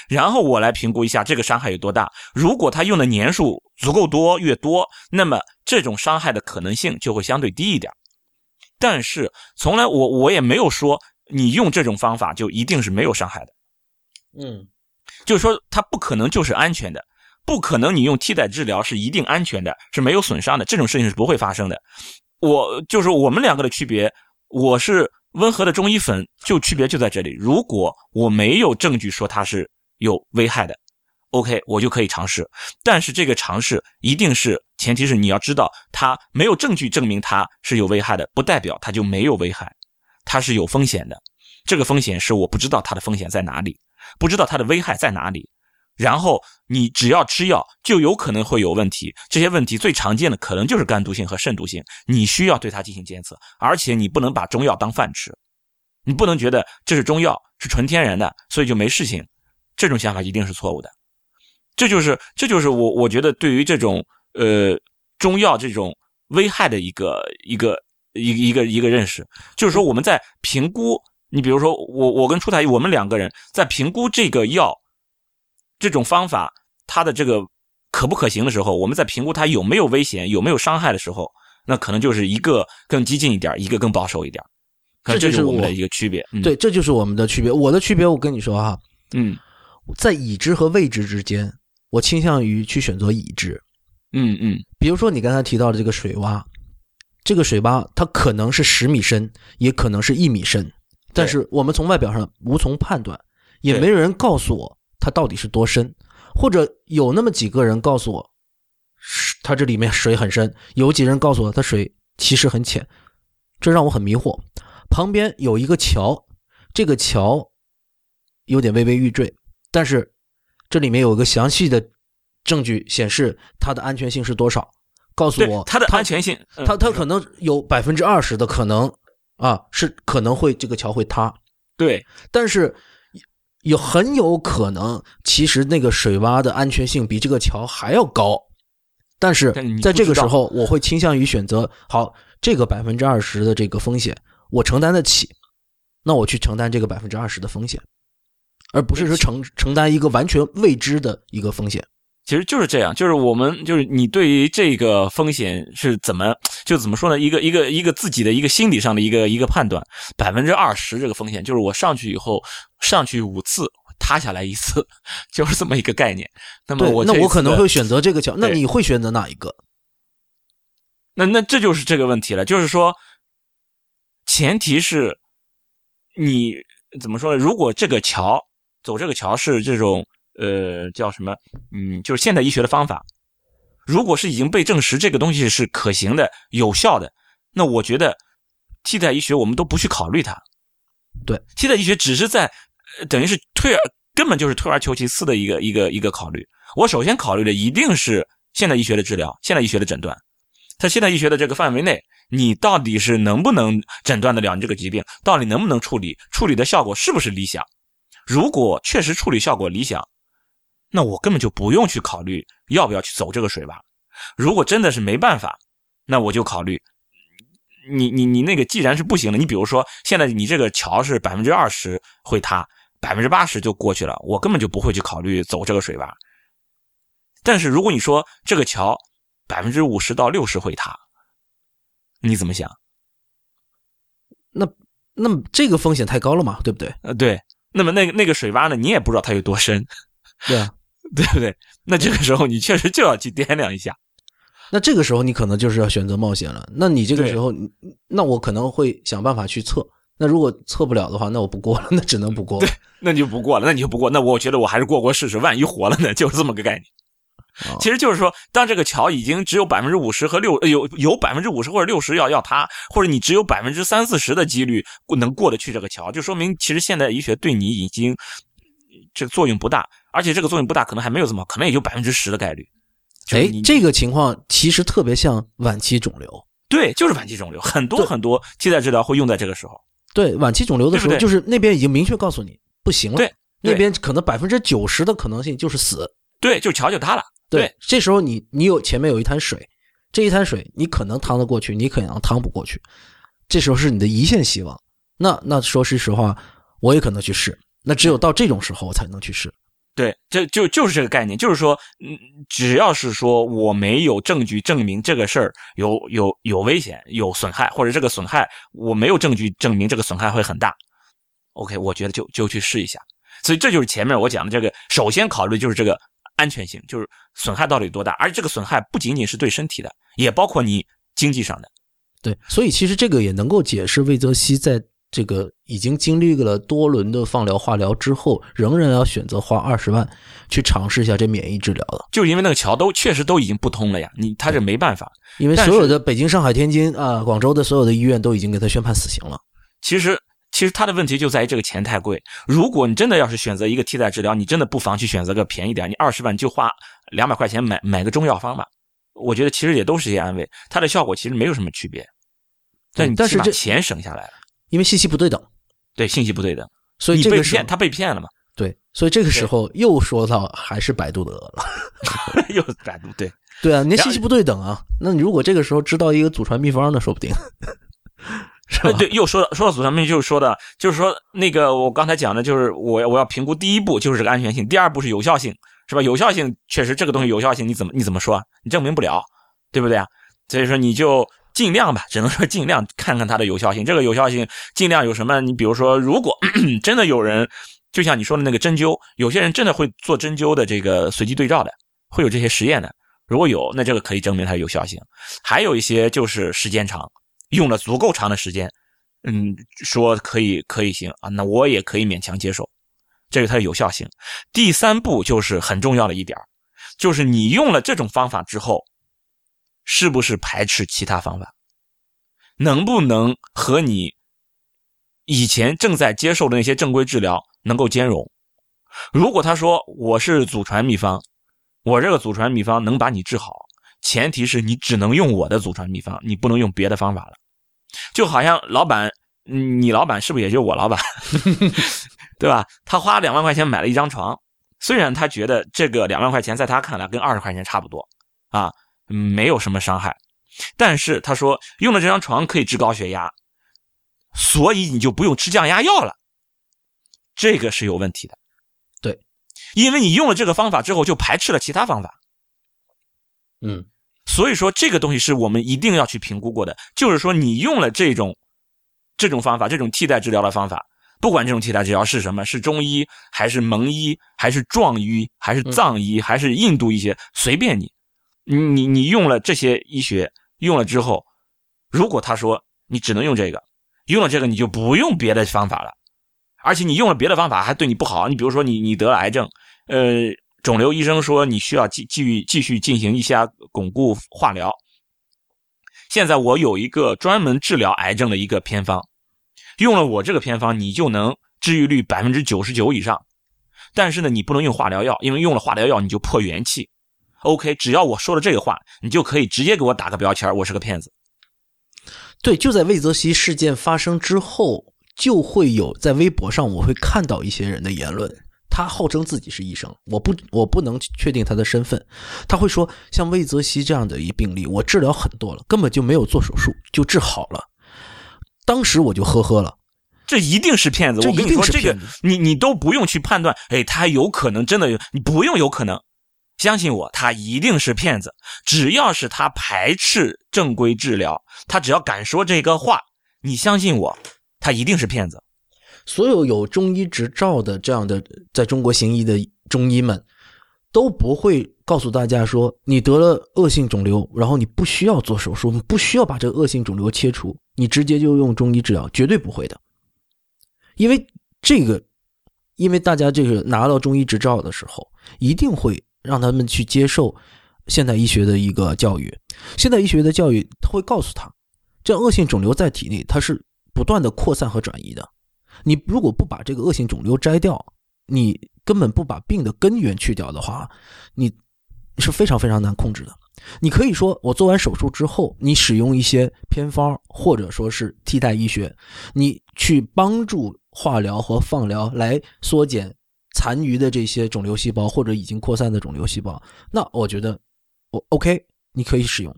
然后我来评估一下这个伤害有多大。如果它用的年数足够多越多，那么这种伤害的可能性就会相对低一点。但是从来我我也没有说你用这种方法就一定是没有伤害的，嗯就是说它不可能就是安全的。不可能，你用替代治疗是一定安全的，是没有损伤的，这种事情是不会发生的。我就是我们两个的区别，我是温和的中医粉，就区别就在这里。如果我没有证据说它是有危害的，OK，我就可以尝试。但是这个尝试一定是前提是你要知道，它没有证据证明它是有危害的，不代表它就没有危害，它是有风险的。这个风险是我不知道它的风险在哪里，不知道它的危害在哪里。然后你只要吃药，就有可能会有问题。这些问题最常见的可能就是肝毒性和肾毒性，你需要对它进行监测。而且你不能把中药当饭吃，你不能觉得这是中药是纯天然的，所以就没事情。这种想法一定是错误的。这就是这就是我我觉得对于这种呃中药这种危害的一个一个一一个一个认识，就是说我们在评估，你比如说我我跟出台我们两个人在评估这个药。这种方法它的这个可不可行的时候，我们在评估它有没有危险、有没有伤害的时候，那可能就是一个更激进一点，一个更保守一点。可这就是我们的一个区别。嗯、对，，这就是我们的区别。我的区别，我跟你说哈，嗯在已知和未知之间，我倾向于去选择已知。嗯嗯，比如说你刚才提到的这个水洼，这个水洼它可能是十米深，也可能是一米深，但是我们从外表上无从判断，也没有人告诉我它到底是多深，或者有那么几个人告诉我，是它这里面水很深，有几人告诉我它水其实很浅，这让我很迷惑。旁边有一个桥，这个桥有点微微欲坠，但是这里面有一个详细的证据显示它的安全性是多少，告诉我它的安全性，嗯。它它可能有百分之二十的可能啊，是可能会这个桥会塌，对。但是有很有可能，其实那个水洼的安全性比这个桥还要高。但是在这个时候，我会倾向于选择好这个百分之二十的这个风险，我承担得起，那我去承担这个百分之二十的风险，而不是说承承担一个完全未知的一个风险。其实就是这样，就是我们就是你对于这个风险是怎么就怎么说呢？一个一个一个自己的一个心理上的一个一个判断，百分之二十这个风险，就是我上去以后上去五次塌下来一次，就是这么一个概念。那么，我那我可能会选择这个桥，那你会选择哪一个？那那这就是这个问题了，就是说，前提是你怎么说呢？如果这个桥走这个桥是这种呃叫什么？嗯，就是现代医学的方法，如果是已经被证实这个东西是可行的、有效的，那我觉得替代医学我们都不去考虑它。对，替代医学只是在呃等于是退而根本就是退而求其次的一个一个一个考虑。我首先考虑的一定是现代医学的治疗、现代医学的诊断。在现代医学的这个范围内，你到底是能不能诊断得了你这个疾病？到底能不能处理？处理的效果是不是理想？如果确实处理效果理想，那我根本就不用去考虑要不要去走这个水洼。如果真的是没办法，那我就考虑，你你你那个既然是不行的，你比如说现在你这个桥是百分之二十会塌，百分之八十就过去了，我根本就不会去考虑走这个水洼。但是如果你说这个桥百分之五十到六十会塌，你怎么想？那么这个风险太高了嘛，对不对？呃，对，那么那个那个水洼呢，你也不知道它有多深，对啊。对不对？那这个时候你确实就要去掂量一下。那这个时候你可能就是要选择冒险了。那你这个时候，那我可能会想办法去测。那如果测不了的话，那我不过了，那只能不过了。那你就不过了，那你就不过，那我觉得我还是过过试试，万一活了呢？就是这么个概念。哦其实就是说，当这个桥已经只有百分之五十和六呃有有百分之五十或者六十要要塌，或者你只有百分之三四十的几率能过得去这个桥，就说明其实现代医学对你已经这个作用不大，而且这个作用不大，可能还没有这么好，可能也就百分之十的概率。哎这个情况其实特别像晚期肿瘤。对，就是晚期肿瘤，很多对很多替代治疗会用在这个时候。对，晚期肿瘤的时候，对对就是那边已经明确告诉你不行了。对对那边可能百分之九十的可能性就是死。对，就瞧瞧他了。对这时候你你有前面有一滩水，这一滩水你可能趟得过去，你可能趟不过去，这时候是你的一线希望。那那说句实话，我也可能去试。那只有到这种时候我才能去试。对，这就就是这个概念，就是说，嗯，只要是说我没有证据证明这个事儿有有有危险、有损害，或者这个损害我没有证据证明这个损害会很大，OK，我觉得就就去试一下。所以这就是前面我讲的这个，首先考虑就是这个安全性，就是损害到底有多大，而这个损害不仅仅是对身体的，也包括你经济上的。对，所以其实这个也能够解释魏则西在这个已经经历了多轮的放疗、化疗之后，仍然要选择花二十万去尝试一下这免疫治疗了。就是因为那个桥都确实都已经不通了呀，你他这没办法。因为所有的北京、上海、天津啊、广州的所有的医院都已经给他宣判死刑了。其实，其实他的问题就在于这个钱太贵。如果你真的要是选择一个替代治疗，你真的不妨去选择个便宜点，你二十万就花两百块钱买买个中药方吧。我觉得其实也都是一些安慰，它的效果其实没有什么区别，但你但是这钱省下来了。因为信息不对等，对，信息不对等，所以你这个时候被骗，他被骗了嘛？对，所以这个时候又说到还是百度的了。又百度对，对啊，你然后信息不对等啊。那你如果这个时候知道一个祖传秘方呢，说不定。是吧？对，又说到说到祖传秘密，就是说的，就是说那个我刚才讲的，就是我我要评估第一步就是这个安全性，第二步是有效性，是吧？有效性确实这个东西有效性，你怎么你怎么说？你证明不了，对不对啊？所以说你就尽量吧，只能说尽量看看它的有效性。这个有效性尽量有什么？你比如说，如果 真的有人，就像你说的那个针灸，有些人真的会做针灸的这个随机对照的，会有这些实验的。如果有，那这个可以证明它的有效性。还有一些就是时间长，用了足够长的时间，嗯，说可以可以行啊，那我也可以勉强接受，这是它的有效性。第三步就是很重要的一点就是你用了这种方法之后，是不是排斥其他方法？能不能和你以前正在接受的那些正规治疗能够兼容？如果他说我是祖传秘方。我这个祖传秘方能把你治好，前提是你只能用我的祖传秘方，你不能用别的方法了。就好像老板，你老板是不是也就是我老板，对吧？他花两万块钱买了一张床，虽然他觉得这个两万块钱在他看来跟二十块钱差不多啊，没有什么伤害，但是他说用了这张床可以治高血压，所以你就不用吃降压药了，这个是有问题的。对因为你用了这个方法之后，就排斥了其他方法。嗯，所以说这个东西是我们一定要去评估过的。就是说，你用了这种这种方法，这种替代治疗的方法，不管这种替代治疗是什么，是中医还是蒙医，还是壮医，还是藏医，还是印度一些，随便你，你你用了这些医学，用了之后，如果他说你只能用这个，用了这个你就不用别的方法了，而且你用了别的方法还对你不好，你比如说你你得了癌症。呃，肿瘤医生说你需要继继续继续进行一下巩固化疗。现在我有一个专门治疗癌症的一个偏方，用了我这个偏方，你就能治愈率百分之九十九以上。但是呢，你不能用化疗药，因为用了化疗药你就破元气。OK，只要我说了这个话，你就可以直接给我打个标签，我是个骗子。对，就在魏则西事件发生之后，就会有在微博上我会看到一些人的言论。他号称自己是医生，我不，我不能确定他的身份。他会说，像魏则西这样的一病例，我治疗很多了，根本就没有做手术就治好了。当时我就呵呵了，这一定是骗子。我跟你说，这个你你都不用去判断，哎，他有可能真的有，你不用有可能，相信我，他一定是骗子。只要是他排斥正规治疗，他只要敢说这个话，你相信我，他一定是骗子。所有有中医执照的这样的在中国行医的中医们，都不会告诉大家说你得了恶性肿瘤，然后你不需要做手术，不需要把这个恶性肿瘤切除，你直接就用中医治疗，绝对不会的。因为这个，因为大家这个拿到中医执照的时候，一定会让他们去接受现代医学的一个教育。现代医学的教育，他会告诉他，这样恶性肿瘤在体内它是不断的扩散和转移的。你如果不把这个恶性肿瘤摘掉，你根本不把病的根源去掉的话，你是非常非常难控制的。你可以说，我做完手术之后，你使用一些偏方或者说是替代医学，你去帮助化疗和放疗来缩减残余的这些肿瘤细胞或者已经扩散的肿瘤细胞，那我觉得我 OK，你可以使用。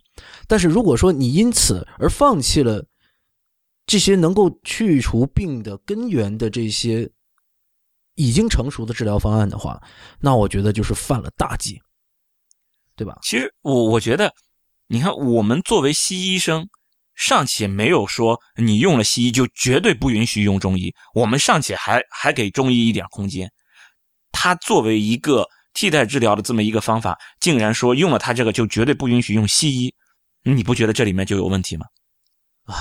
但是如果说你因此而放弃了，这些能够去除病的根源的这些已经成熟的治疗方案的话，那我觉得就是犯了大忌，对吧？其实我我觉得，你看，我们作为西医生，尚且没有说你用了西医就绝对不允许用中医，我们尚且还还给中医一点空间。他作为一个替代治疗的这么一个方法，竟然说用了他这个就绝对不允许用西医，你不觉得这里面就有问题吗？唉。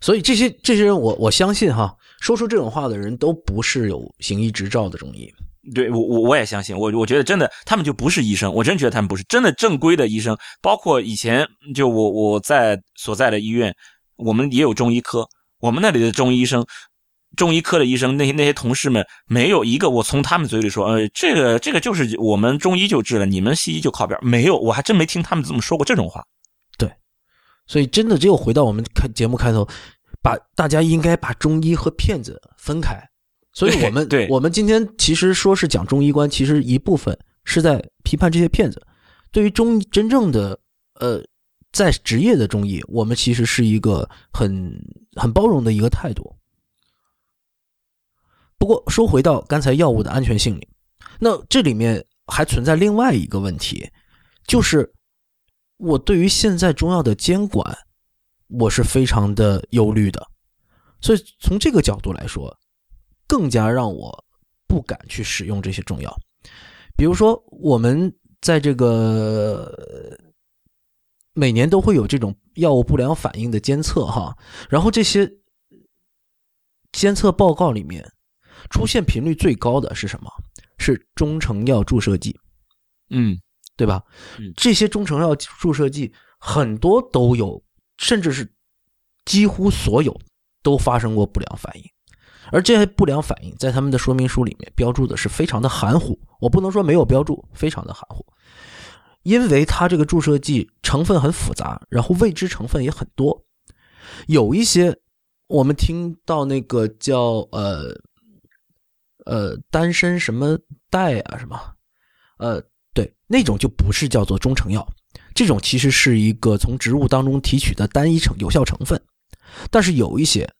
所以这些这些人，我我相信哈，说出这种话的人都不是有行医执照的中医。对我我我也相信，我我觉得真的他们就不是医生，我真觉得他们不是真的正规的医生。包括以前就我我在所在的医院，我们也有中医科，我们那里的中医生、中医科的医生，那些那些同事们没有一个我从他们嘴里说，呃，这个这个就是我们中医就治了，你们西医就靠边，没有，我还真没听他们这么说过这种话。对所以，真的只有回到我们开节目开头，把大家应该把中医和骗子分开。所以，我们 对我们今天其实说是讲中医观，其实一部分是在批判这些骗子。对于中医真正的呃在职业的中医，我们其实是一个很很包容的一个态度。不过说回到刚才药物的安全性里，那这里面还存在另外一个问题，就是我对于现在中药的监管，我是非常的忧虑的。所以从这个角度来说，更加让我不敢去使用这些中药。比如说，我们在这个每年都会有这种药物不良反应的监测哈，然后这些监测报告里面出现频率最高的是什么？是中成药注射剂，嗯，对吧？嗯这些中成药注射剂很多都有，甚至是几乎所有都发生过不良反应，而这些不良反应在他们的说明书里面标注的是非常的含糊，我不能说没有标注，非常的含糊，因为它这个注射剂成分很复杂，然后未知成分也很多，有一些我们听到那个叫呃呃丹参什么带啊什么，呃对，那种就不是叫做中成药，这种其实是一个从植物当中提取的单一成有效成分。但是有一些，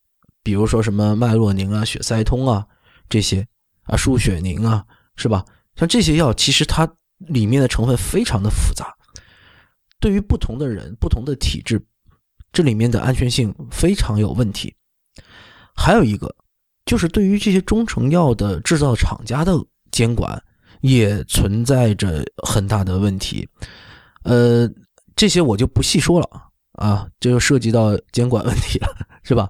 比如说什么麦洛宁啊、血塞通啊这些啊、舒血宁啊，是吧？像这些药，其实它里面的成分非常的复杂，对于不同的人、不同的体质，这里面的安全性非常有问题。还有一个，就是对于这些中成药的制造厂家的监管也存在着很大的问题。呃，这些我就不细说了啊，这就涉及到监管问题了，是吧？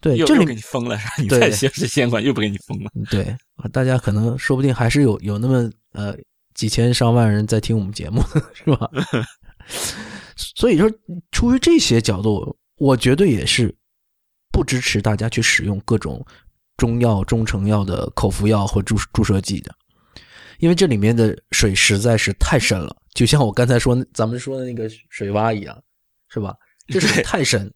对，又又这里给你封了，是吧？你再写这监管又不给你封了。对，大家可能说不定还是有有那么呃几千上万人在听我们节目，是吧？所以说，出于这些角度，我绝对也是不支持大家去使用各种中药、中成药的口服药或注注射剂的，因为这里面的水实在是太深了，就像我刚才说咱们说的那个水洼一样，是吧？这水太深，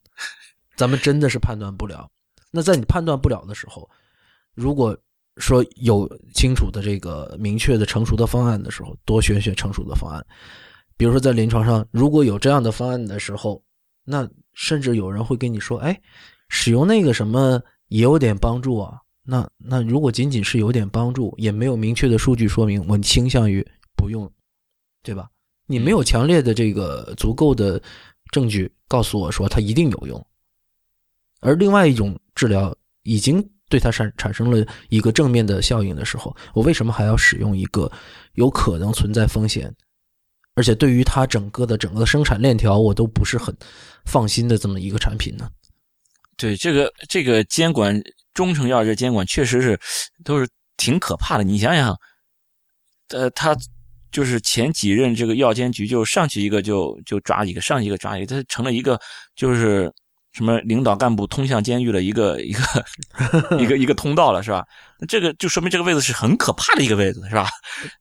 咱们真的是判断不了。那在你判断不了的时候，如果说有清楚的这个明确的成熟的方案的时候，多选选成熟的方案。比如说在临床上，如果有这样的方案的时候，那甚至有人会跟你说：“哎，使用那个什么也有点帮助啊。那”那如果仅仅是有点帮助，也没有明确的数据说明，我倾向于不用，对吧？你没有强烈的这个足够的证据告诉我说它一定有用，而另外一种治疗已经对它产产生了一个正面的效应的时候，我为什么还要使用一个有可能存在风险，而且对于它整个的整个生产链条我都不是很放心的这么一个产品呢？对这个这个监管中成药这监管确实是都是挺可怕的。你想想，呃，他就是前几任这个药监局就上去一个就就抓一个，上去一个抓一个，他成了一个就是什么领导干部通向监狱的一个一个 一个一个通道了，是吧？那这个就说明这个位子是很可怕的一个位子，是吧？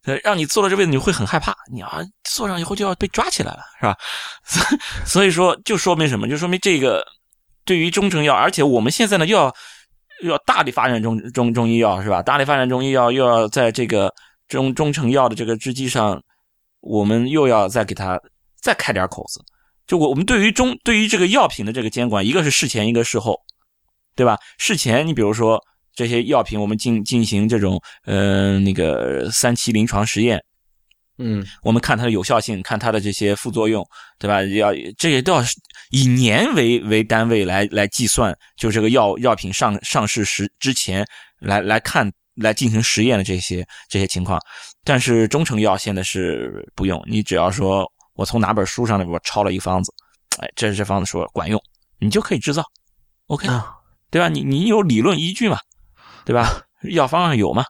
呃，让你坐到这位子，你会很害怕，你啊坐上以后就要被抓起来了，是吧？所以说，就说明什么？就说明这个。对于中成药，而且我们现在呢又要又要大力发展中中中医药是吧？大力发展中医药，又要在这个中中成药的这个制剂上，我们又要再给它再开点口子。就我我们对于中对于这个药品的这个监管，一个是事前，一个事后，对吧？事前你比如说这些药品，我们进进行这种呃那个三期临床实验。嗯，我们看它的有效性，看它的这些副作用，对吧？要这些都要以年为为单位来来计算，就这个药药品上上市时之前来来看来进行实验的这些这些情况。但是中成药现在是不用，你只要说我从哪本书上我抄了一个方子，哎，这是这方子说管用，你就可以制造，OK，、啊对吧？你你有理论依据嘛，对吧？药方上有嘛，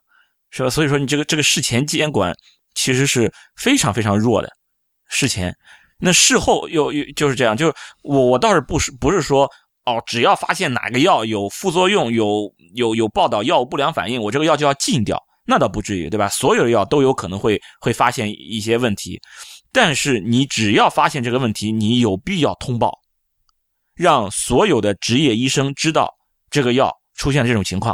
是吧？所以说你这个这个事前监管。其实是非常非常弱的，事前，那事后又又就是这样，就是我我倒是不是不是说哦，只要发现哪个药有副作用，有有有报道药物不良反应，我这个药就要禁掉，那倒不至于，对吧？所有的药都有可能会会发现一些问题，但是你只要发现这个问题，你有必要通报，让所有的执业医生知道这个药出现了这种情况，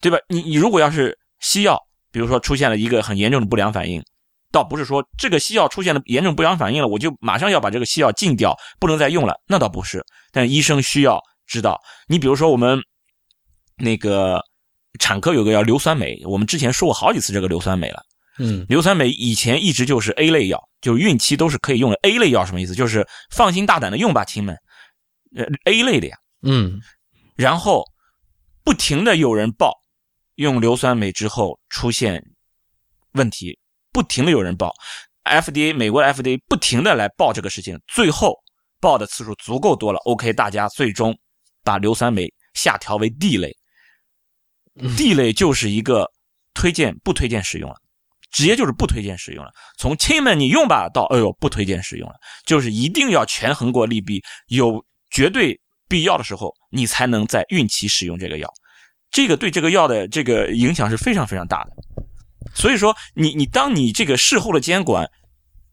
对吧？你你如果要是西药。比如说出现了一个很严重的不良反应，倒不是说这个西药出现了严重不良反应了，我就马上要把这个西药禁掉，不能再用了，那倒不是。但医生需要知道，你比如说我们那个产科有个药硫酸镁，我们之前说过好几次这个硫酸镁了。嗯硫酸镁以前一直就是 A 类药，就是孕期都是可以用的。A 类药什么意思？就是放心大胆的用吧，亲们。呃，A 类的呀。嗯然后不停的有人报用硫酸镁之后出现问题，不停的有人报，FDA 美国的 FDA 不停的来报这个事情，最后报的次数足够多了，OK，大家最终把硫酸镁下调为 D 类，D 类就是一个推荐不推荐使用了。直接就是不推荐使用了，从亲们你用吧到哎呦不推荐使用了，就是一定要权衡过利弊，有绝对必要的时候，你才能在孕期使用这个药，这个对这个药的这个影响是非常非常大的。所以说，你你当你这个事后的监管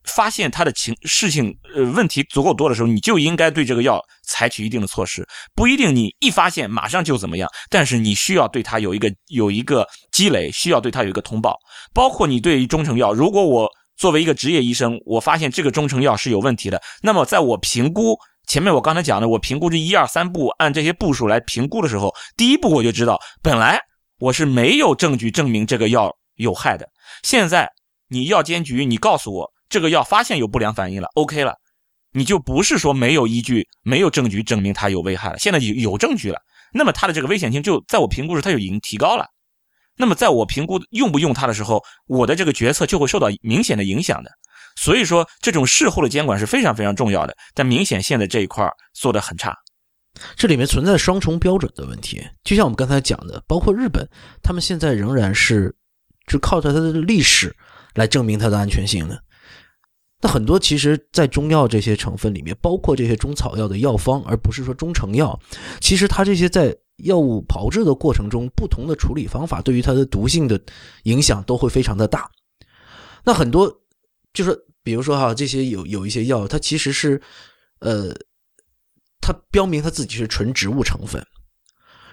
发现它的情事情呃问题足够多的时候，你就应该对这个药采取一定的措施，不一定你一发现马上就怎么样，但是你需要对它有一个有一个积累，需要对它有一个通报，包括你对于中成药，如果我作为一个职业医生，我发现这个中成药是有问题的，那么在我评估前面我刚才讲的，我评估这一二三步，按这些步数来评估的时候，第一步我就知道，本来我是没有证据证明这个药有害的，现在你药监局你告诉我这个药发现有不良反应了，OK 了，你就不是说没有依据、没有证据证明它有危害了，现在有有证据了，那么它的这个危险性就在我评估时它就已经提高了。那么在我评估用不用它的时候，我的这个决策就会受到明显的影响的。所以说，这种事后的监管是非常非常重要的。但明显现在这一块做的很差。这里面存在双重标准的问题，就像我们刚才讲的，包括日本，他们现在仍然是就靠着它的历史来证明它的安全性的。那很多其实，在中药这些成分里面，包括这些中草药的药方，而不是说中成药，其实它这些在药物炮制的过程中，不同的处理方法对于它的毒性的影响都会非常的大。那很多就是比如说哈，这些有有一些药，它其实是呃，它标明它自己是纯植物成分，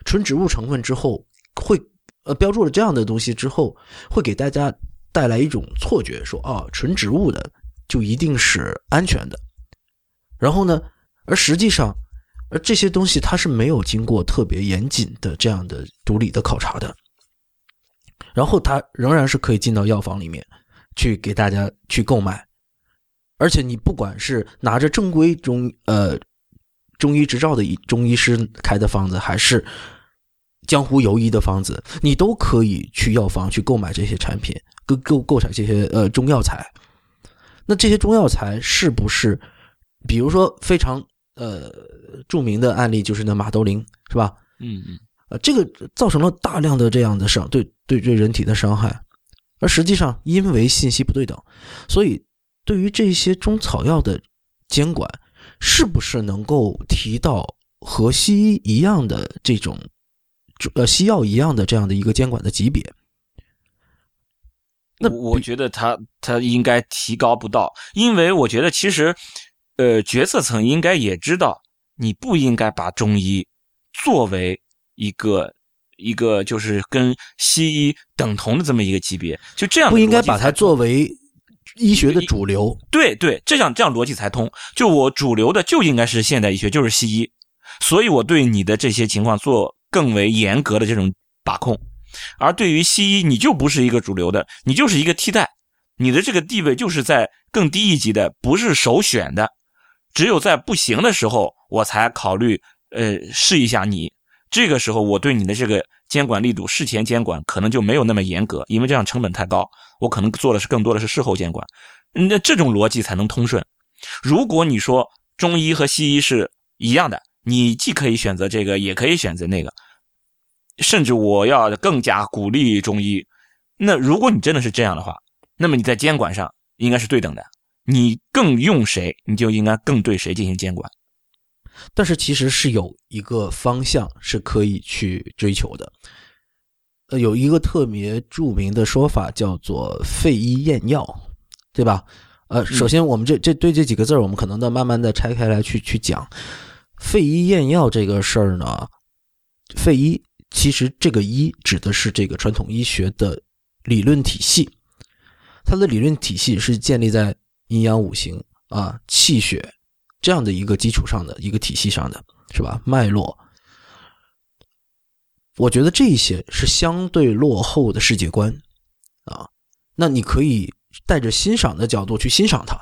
纯植物成分之后会呃标注了这样的东西之后，会给大家带来一种错觉，说啊，纯植物的就一定是安全的。然后呢，而实际上，而这些东西它是没有经过特别严谨的这样的毒理的考察的，然后它仍然是可以进到药房里面去给大家去购买，而且你不管是拿着正规中呃中医执照的中医师开的方子，还是江湖游医的方子，你都可以去药房去购买这些产品，购购购买这些呃中药材。那这些中药材是不是，比如说非常呃著名的案例就是那马兜铃是吧？嗯嗯，呃，这个造成了大量的这样的伤，对对对人体的伤害，而实际上因为信息不对等，所以对于这些中草药的监管，是不是能够提到和西医一样的这种，呃西药一样的这样的一个监管的级别？那我觉得他他应该提高不到，因为我觉得其实，呃，决策层应该也知道，你不应该把中医作为一个一个就是跟西医等同的这么一个级别，就这样不应该把它它作为医学的主流。对对，这样这样逻辑才通。就我主流的就应该是现代医学，就是西医，所以我对你的这些情况做更为严格的这种把控。而对于西医，你就不是一个主流的，你就是一个替代，你的这个地位就是在更低一级的，不是首选的。只有在不行的时候，我才考虑，呃，试一下你。这个时候，我对你的这个监管力度，事前监管可能就没有那么严格，因为这样成本太高。我可能做的是更多的是事后监管，那这种逻辑才能通顺。如果你说中医和西医是一样的，你既可以选择这个，也可以选择那个。甚至我要更加鼓励中医。那如果你真的是这样的话，那么你在监管上应该是对等的。你更用谁，你就应该更对谁进行监管。但是其实是有一个方向是可以去追求的。呃，有一个特别著名的说法叫做“废医验药”，对吧？呃，首先我们这这对这几个字儿，我们可能的慢慢的拆开来去去讲“废医验药”这个事儿呢。废医其实这个医指的是这个传统医学的理论体系。它的理论体系是建立在阴阳五行啊、气血这样的一个基础上的一个体系上的，是吧？脉络，我觉得这一些是相对落后的世界观啊。那你可以带着欣赏的角度去欣赏它，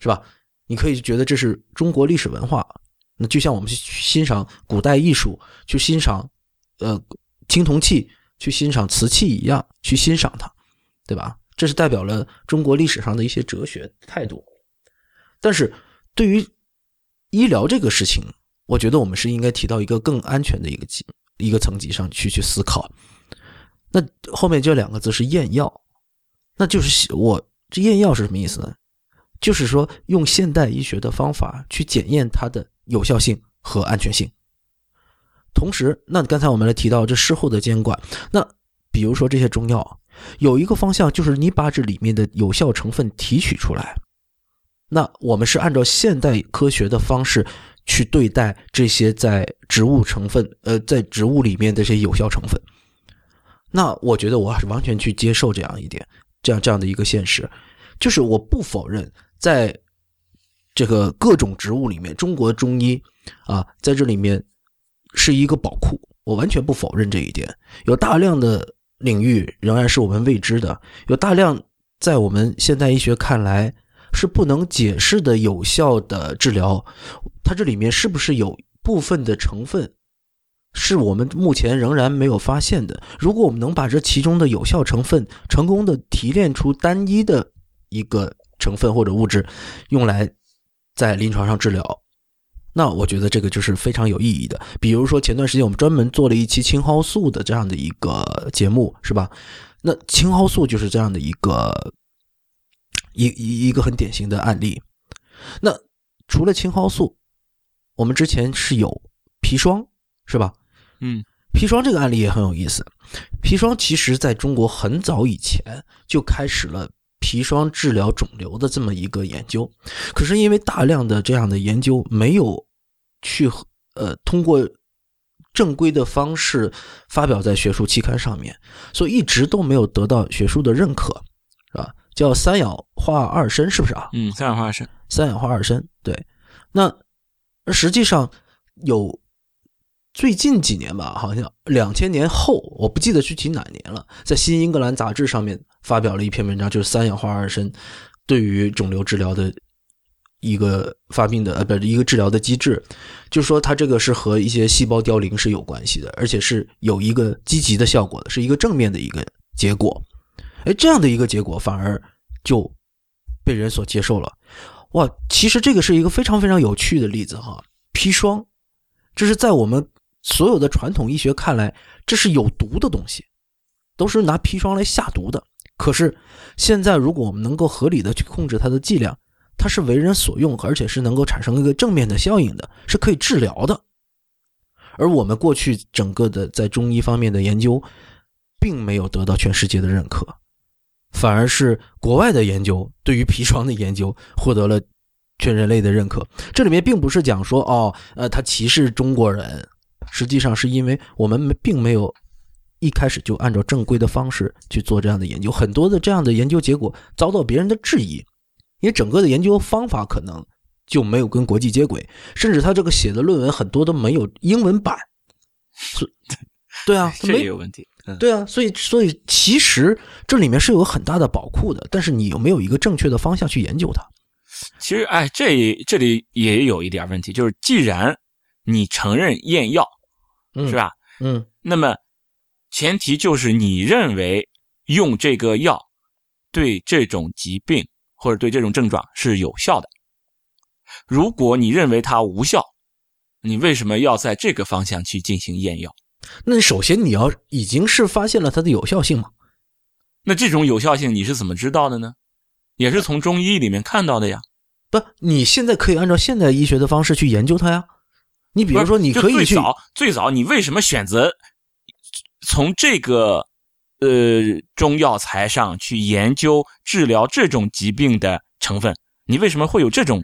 是吧？你可以觉得这是中国历史文化，那就像我们去欣赏古代艺术，去欣赏呃青铜器，去欣赏瓷器一样，去欣赏它，对吧？这是代表了中国历史上的一些哲学态度。但是对于医疗这个事情，我觉得我们是应该提到一个更安全的一个级一个层级上去去思考。那后面这两个字是验药，那就是我这验药是什么意思呢？就是说用现代医学的方法去检验它的有效性和安全性。同时，那刚才我们来提到这事后的监管，那比如说这些中药，有一个方向就是你把这里面的有效成分提取出来。那我们是按照现代科学的方式去对待这些在植物成分，呃，在植物里面的这些有效成分。那我觉得我还是完全去接受这样一点，这样这样的一个现实，就是我不否认，在这个各种植物里面，中国中医啊，在这里面是一个宝库，我完全不否认这一点。有大量的领域仍然是我们未知的，有大量在我们现代医学看来。是不能解释的有效的治疗，它这里面是不是有部分的成分，是我们目前仍然没有发现的？如果我们能把这其中的有效成分成功的提炼出单一的一个成分或者物质，用来在临床上治疗，那我觉得这个就是非常有意义的。比如说前段时间我们专门做了一期青蒿素的这样的一个节目，是吧？那青蒿素就是这样的一个。一一一个很典型的案例，那除了青蒿素，我们之前是有砒霜，是吧？嗯，砒霜这个案例也很有意思。砒霜其实在中国很早以前就开始了砒霜治疗肿瘤的这么一个研究，可是因为大量的这样的研究没有去呃通过正规的方式发表在学术期刊上面，所以一直都没有得到学术的认可，是吧？叫三氧化二砷，是不是啊？嗯，三氧化二砷，三氧化二砷。对，那实际上有最近几年吧，好像两千年后，我不记得具体哪年了，在《新英格兰杂志》上面发表了一篇文章，就是三氧化二砷对于肿瘤治疗的一个发病的呃，不是一个治疗的机制，就是说它这个是和一些细胞凋零是有关系的，而且是有一个积极的效果的，是一个正面的一个结果。哎，这样的一个结果反而就被人所接受了，哇！其实这个是一个非常非常有趣的例子哈。砒霜，这是在我们所有的传统医学看来，这是有毒的东西，都是拿砒霜来下毒的。可是现在，如果我们能够合理的去控制它的剂量，它是为人所用，而且是能够产生一个正面的效应的，是可以治疗的。而我们过去整个的在中医方面的研究，并没有得到全世界的认可。反而是国外的研究对于砒霜的研究获得了全人类的认可。这里面并不是讲说哦，呃，他歧视中国人，实际上是因为我们并没有一开始就按照正规的方式去做这样的研究，很多的这样的研究结果遭到别人的质疑，因为整个的研究方法可能就没有跟国际接轨，甚至他这个写的论文很多都没有英文版，是，对啊，这也有问题。对啊，所以所以其实这里面是有很大的宝库的，但是你有没有一个正确的方向去研究它？其实，哎，这这里也有一点问题，就是既然你承认验药，是吧？嗯，那么前提就是你认为用这个药对这种疾病或者对这种症状是有效的。如果你认为它无效，你为什么要在这个方向去进行验药？那首先你要已经是发现了它的有效性嘛？那这种有效性你是怎么知道的呢？也是从中医里面看到的呀。不，你现在可以按照现代医学的方式去研究它呀。你比如说，你可以最早最早，你为什么选择从这个呃中药材上去研究治疗这种疾病的成分？你为什么会有这种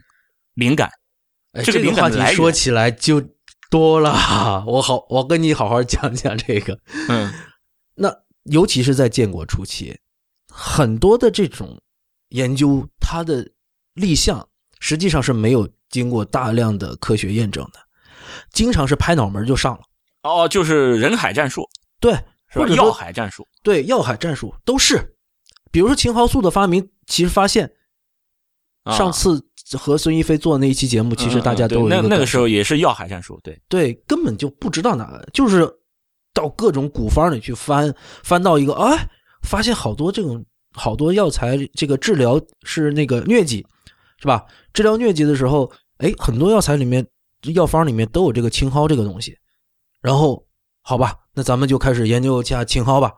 灵感？这个话题说起来就。多了，我好，我跟你好好讲讲这个。嗯，那尤其是在建国初期，很多的这种研究，它的立项实际上是没有经过大量的科学验证的，经常是拍脑门就上了。哦，就是人海战术，对？或者说药海战术，对药海战术都是，比如说秦蒿素的发明，其实发现啊。上次和孙一飞做的那一期节目，其实大家嗯都有那那个时候也是药海战术，对，对，根本就不知道哪，就是到各种古方里去翻，翻到一个，哎，发现好多这种好多药材，这个治疗是那个疟疾，是吧？治疗疟疾的时候，哎，很多药材里面药方里面都有这个青蒿这个东西，然后好吧，那咱们就开始研究一下青蒿吧。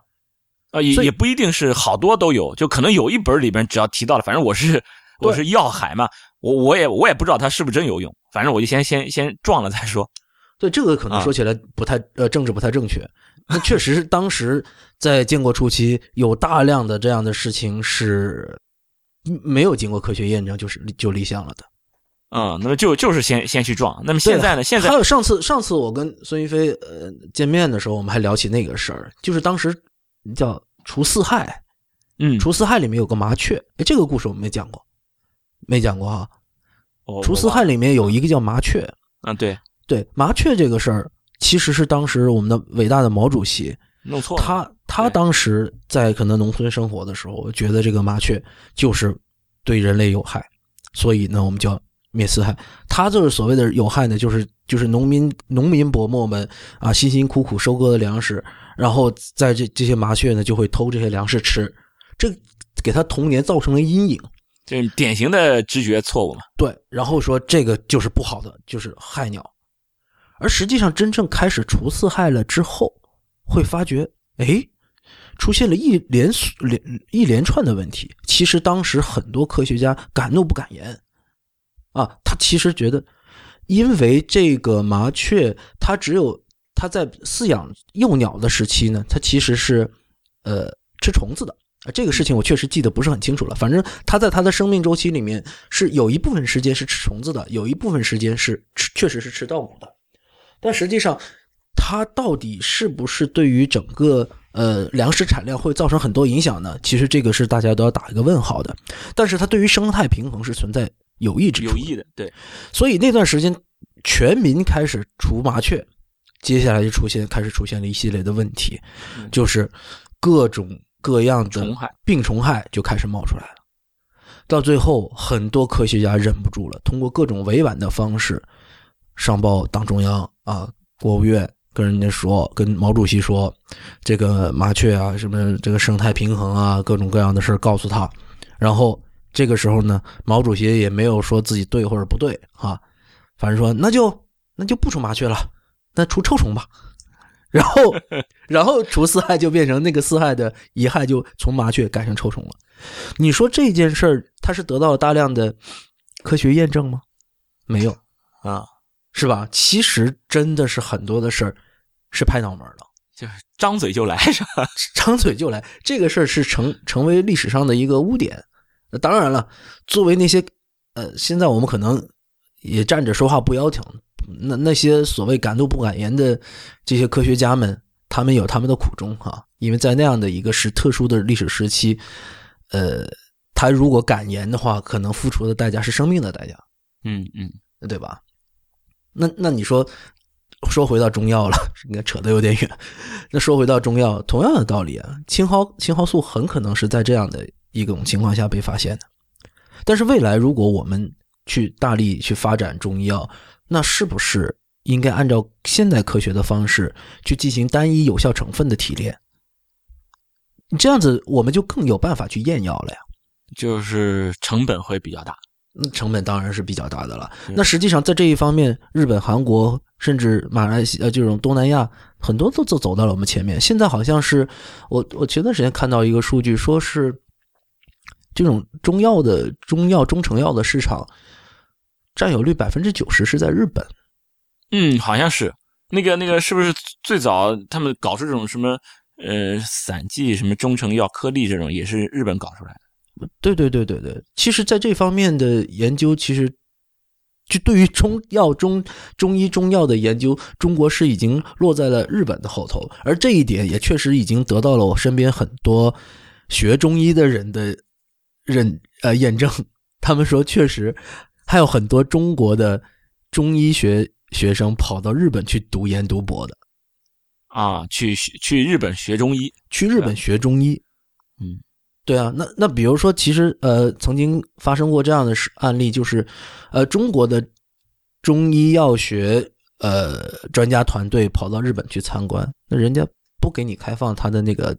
啊，也也不一定是好多都有，就可能有一本里边只要提到了，反正我是我是药海嘛，我我也我也不知道它是不是真有用，反正我就先先先撞了再说。对这个可能啊说起来不太、呃政治不太正确，那确实是当时在建国初期有大量的这样的事情是没有经过科学验证就是就立项了的。嗯，那么就就是先先去撞。那么现在呢？现在还有上次上次我跟孙一飞呃见面的时候，我们还聊起那个事儿，就是当时叫除四害，嗯，除四害里面有个麻雀，哎，这个故事我们没讲过，没讲过哈。哦除四害，里面有一个叫麻雀，啊，对，对麻雀这个事儿，其实是当时我们的伟大的毛主席，弄错了。他他当时在可能农村生活的时候，觉得这个麻雀就是对人类有害，所以呢，我们叫灭四害。他就是所谓的有害呢，就是就是农民农民伯伯们啊，辛辛苦苦收割的粮食，然后在这这些麻雀呢就会偷这些粮食吃，这给他童年造成了阴影。这是典型的知觉错误嘛？对，然后说这个就是不好的，就是害鸟。而实际上，真正开始除四害了之后，会发觉，哎，出现了一连连一连串的问题。其实当时很多科学家敢怒不敢言，啊，他其实觉得，因为这个麻雀，它只有它在饲养幼鸟的时期呢，它其实是呃吃虫子的。啊，这个事情我确实记得不是很清楚了。反正他在他的生命周期里面是有一部分时间是吃虫子的，有一部分时间是吃，确实是吃稻谷的。但实际上，它到底是不是对于整个呃粮食产量会造成很多影响呢？其实这个是大家都要打一个问号的。但是它对于生态平衡是存在有益之处。有益的，对，所以那段时间，全民开始除麻雀，接下来就出现开始出现了一系列的问题，嗯就是各种各样的虫害病虫害就开始冒出来了。到最后，很多科学家忍不住了，通过各种委婉的方式上报党中央啊，国务院跟人家说，跟毛主席说，这个麻雀啊，什么这个生态平衡啊，各种各样的事儿告诉他。然后这个时候呢，毛主席也没有说自己对或者不对啊，反正说那就那就不出麻雀了，那出臭虫吧。然后，然后除四害就变成那个四害的遗害就从麻雀改成臭虫了。你说这件事儿它是得到了大量的科学验证吗？没有，啊，是吧？其实真的是很多的事儿是拍脑门儿的，就是张嘴就来，是吧？张嘴就来。这个事儿是成成为历史上的一个污点。当然了，作为那些呃，现在我们可能也站着说话不腰疼，那那些所谓敢怒不敢言的这些科学家们，他们有他们的苦衷哈、因为在那样的一个是特殊的历史时期，呃，他如果敢言的话，可能付出的代价是生命的代价。嗯嗯，对吧？那那你说，说回到中药了，应该扯得有点远。那说回到中药，同样的道理啊，青蒿青蒿素很可能是在这样的一种情况下被发现的。但是未来如果我们去大力去发展中医药，那是不是应该按照现代科学的方式去进行单一有效成分的提炼？这样子我们就更有办法去验药了呀。就是成本会比较大。那成本当然是比较大的了。嗯那实际上在这一方面，日本、韩国甚至马来西亚这种东南亚很多都走走到了我们前面。现在好像是我我前段时间看到一个数据，说是这种中药的中药中成药的市场占有率百分之九十是在日本。嗯，好像是那个那个，是不是最早他们搞出这种什么呃散剂、什么中成药颗粒这种，也是日本搞出来的？对对对对对，其实在这方面的研究，其实就对于中药中中医中药的研究，中国是已经落在了日本的后头，而这一点也确实已经得到了我身边很多学中医的人的认呃验证，他们说确实还有很多中国的中医学学生跑到日本去读研读博的，啊，去去日本学中医，去日本学中医。嗯，对啊，那那比如说，其实呃，曾经发生过这样的事案例，就是呃，中国的中医药学呃专家团队跑到日本去参观，那人家不给你开放他的那个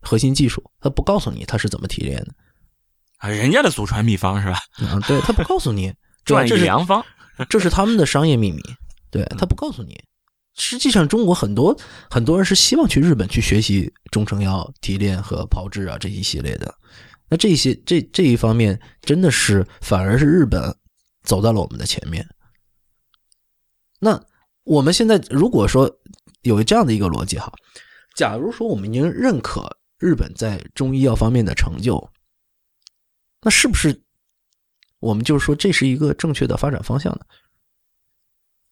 核心技术，他不告诉你他是怎么提炼的。啊，人家的祖传秘方是吧？啊，对他不告诉你，这是良方，这是他们的商业秘密，对他不告诉你。实际上，中国很多很多人是希望去日本去学习中成药提炼和炮制啊这一系列的。那这些这这一方面，真的是反而是日本走到了我们的前面。那我们现在如果说有这样的一个逻辑哈，假如说我们已经认可日本在中医药方面的成就，那是不是我们就是说这是一个正确的发展方向呢？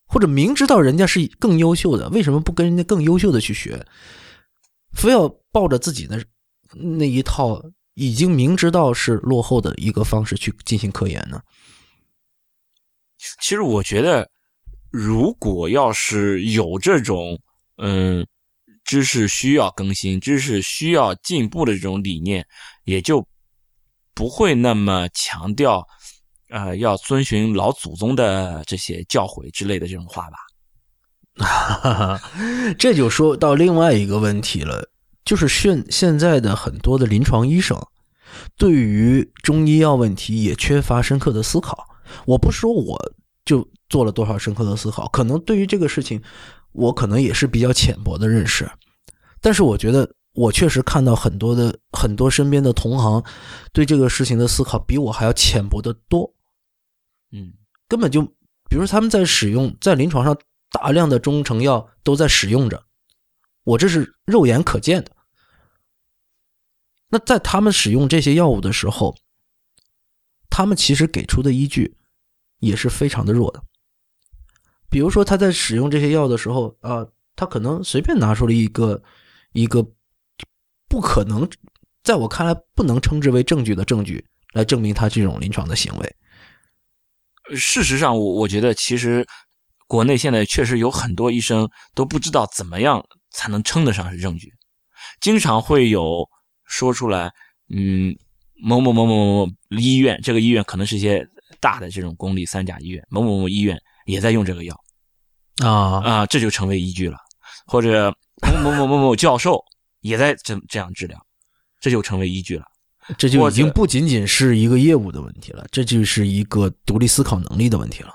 或者明知道人家是更优秀的，为什么不跟人家更优秀的去学，非要抱着自己的那一套已经明知道是落后的一个方式去进行科研呢？其实我觉得，如果要是有这种嗯知识需要更新、知识需要进步的这种理念，也就不会那么强调呃要遵循老祖宗的这些教诲之类的这种话吧。这就说到另外一个问题了，就是现现在的很多的临床医生对于中医药问题也缺乏深刻的思考。我不说我就做了多少深刻的思考，可能对于这个事情，我可能也是比较浅薄的认识，但是我觉得我确实看到很多的很多身边的同行对这个事情的思考比我还要浅薄的多。嗯，根本就，比如说他们在使用，在临床上大量的中成药都在使用着，我这是肉眼可见的。那在他们使用这些药物的时候，他们其实给出的依据也是非常的弱的。比如说他在使用这些药的时候啊，他可能随便拿出了一个一个不可能，在我看来不能称之为证据的证据来证明他这种临床的行为。事实上，我我觉得其实国内现在确实有很多医生都不知道怎么样才能称得上是证据，经常会有说出来，嗯，某某某某某某医院，这个医院可能是一些大的这种公立三甲医院，某某某医院也在用这个药啊。啊，这就成为依据了，或者某某某某某教授也在这这样治疗，这就成为依据了。这就已经不仅仅是一个业务的问题了，这就是一个独立思考能力的问题了。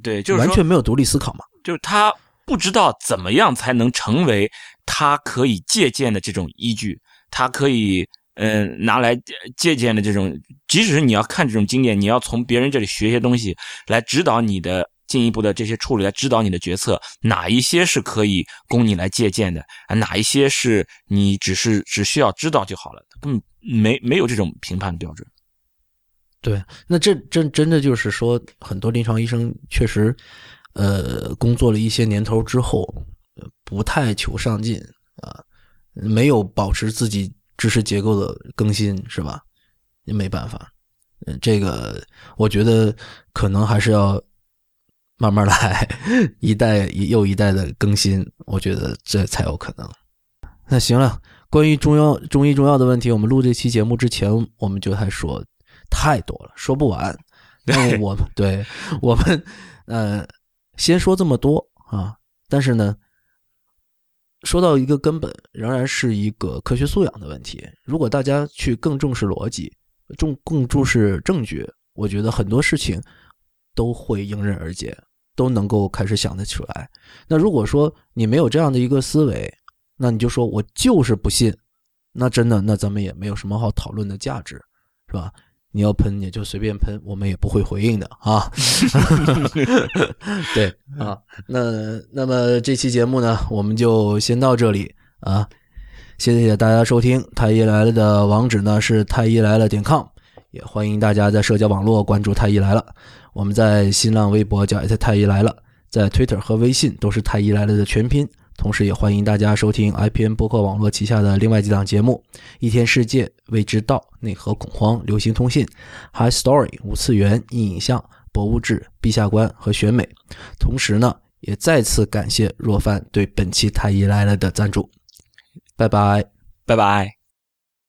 对，就是完全没有独立思考嘛。就是他不知道怎么样才能成为他可以借鉴的这种依据，他可以嗯、呃拿来借鉴的这种，即使是你要看这种经验，你要从别人这里学一些东西来指导你的进一步的这些处理，来指导你的决策，哪一些是可以供你来借鉴的，啊，哪一些是你只是只需要知道就好了，根本没没有这种评判标准。对，那这真真的就是说，很多临床医生确实，呃，工作了一些年头之后，不太求上进啊，没有保持自己知识结构的更新，是吧？也没办法，嗯，这个我觉得可能还是要慢慢来，一代又一代的更新，我觉得这才有可能。那行了，关于中药、中医、中药的问题，我们录这期节目之前，我们就还说太多了，说不完。那么我们对我们呃，先说这么多啊，但是呢，说到一个根本，仍然是一个科学素养的问题。如果大家去更重视逻辑，重更重视证据，我觉得很多事情都会迎刃而解，都能够开始想得出来。那如果说你没有这样的一个思维，那你就说我就是不信，那真的那咱们也没有什么好讨论的价值，是吧？你要喷你就随便喷，我们也不会回应的啊。对啊，那那么这期节目呢，我们就先到这里啊。谢谢大家收听，太医来了的网址呢是太医来了点 com，也欢迎大家在社交网络关注太医来了。我们在新浪微博叫太医来了，在 Twitter 和微信都是太医来了的全拼。同时也欢迎大家收听 IPN 播客网络旗下的另外几档节目：《一天世界》、《未知道》、《内核恐慌》、《流行通信》、《High Story》、五次元、硬影像、博物志、陛下观和选美。同时呢，也再次感谢若帆对本期太医来了的赞助。拜拜。拜拜。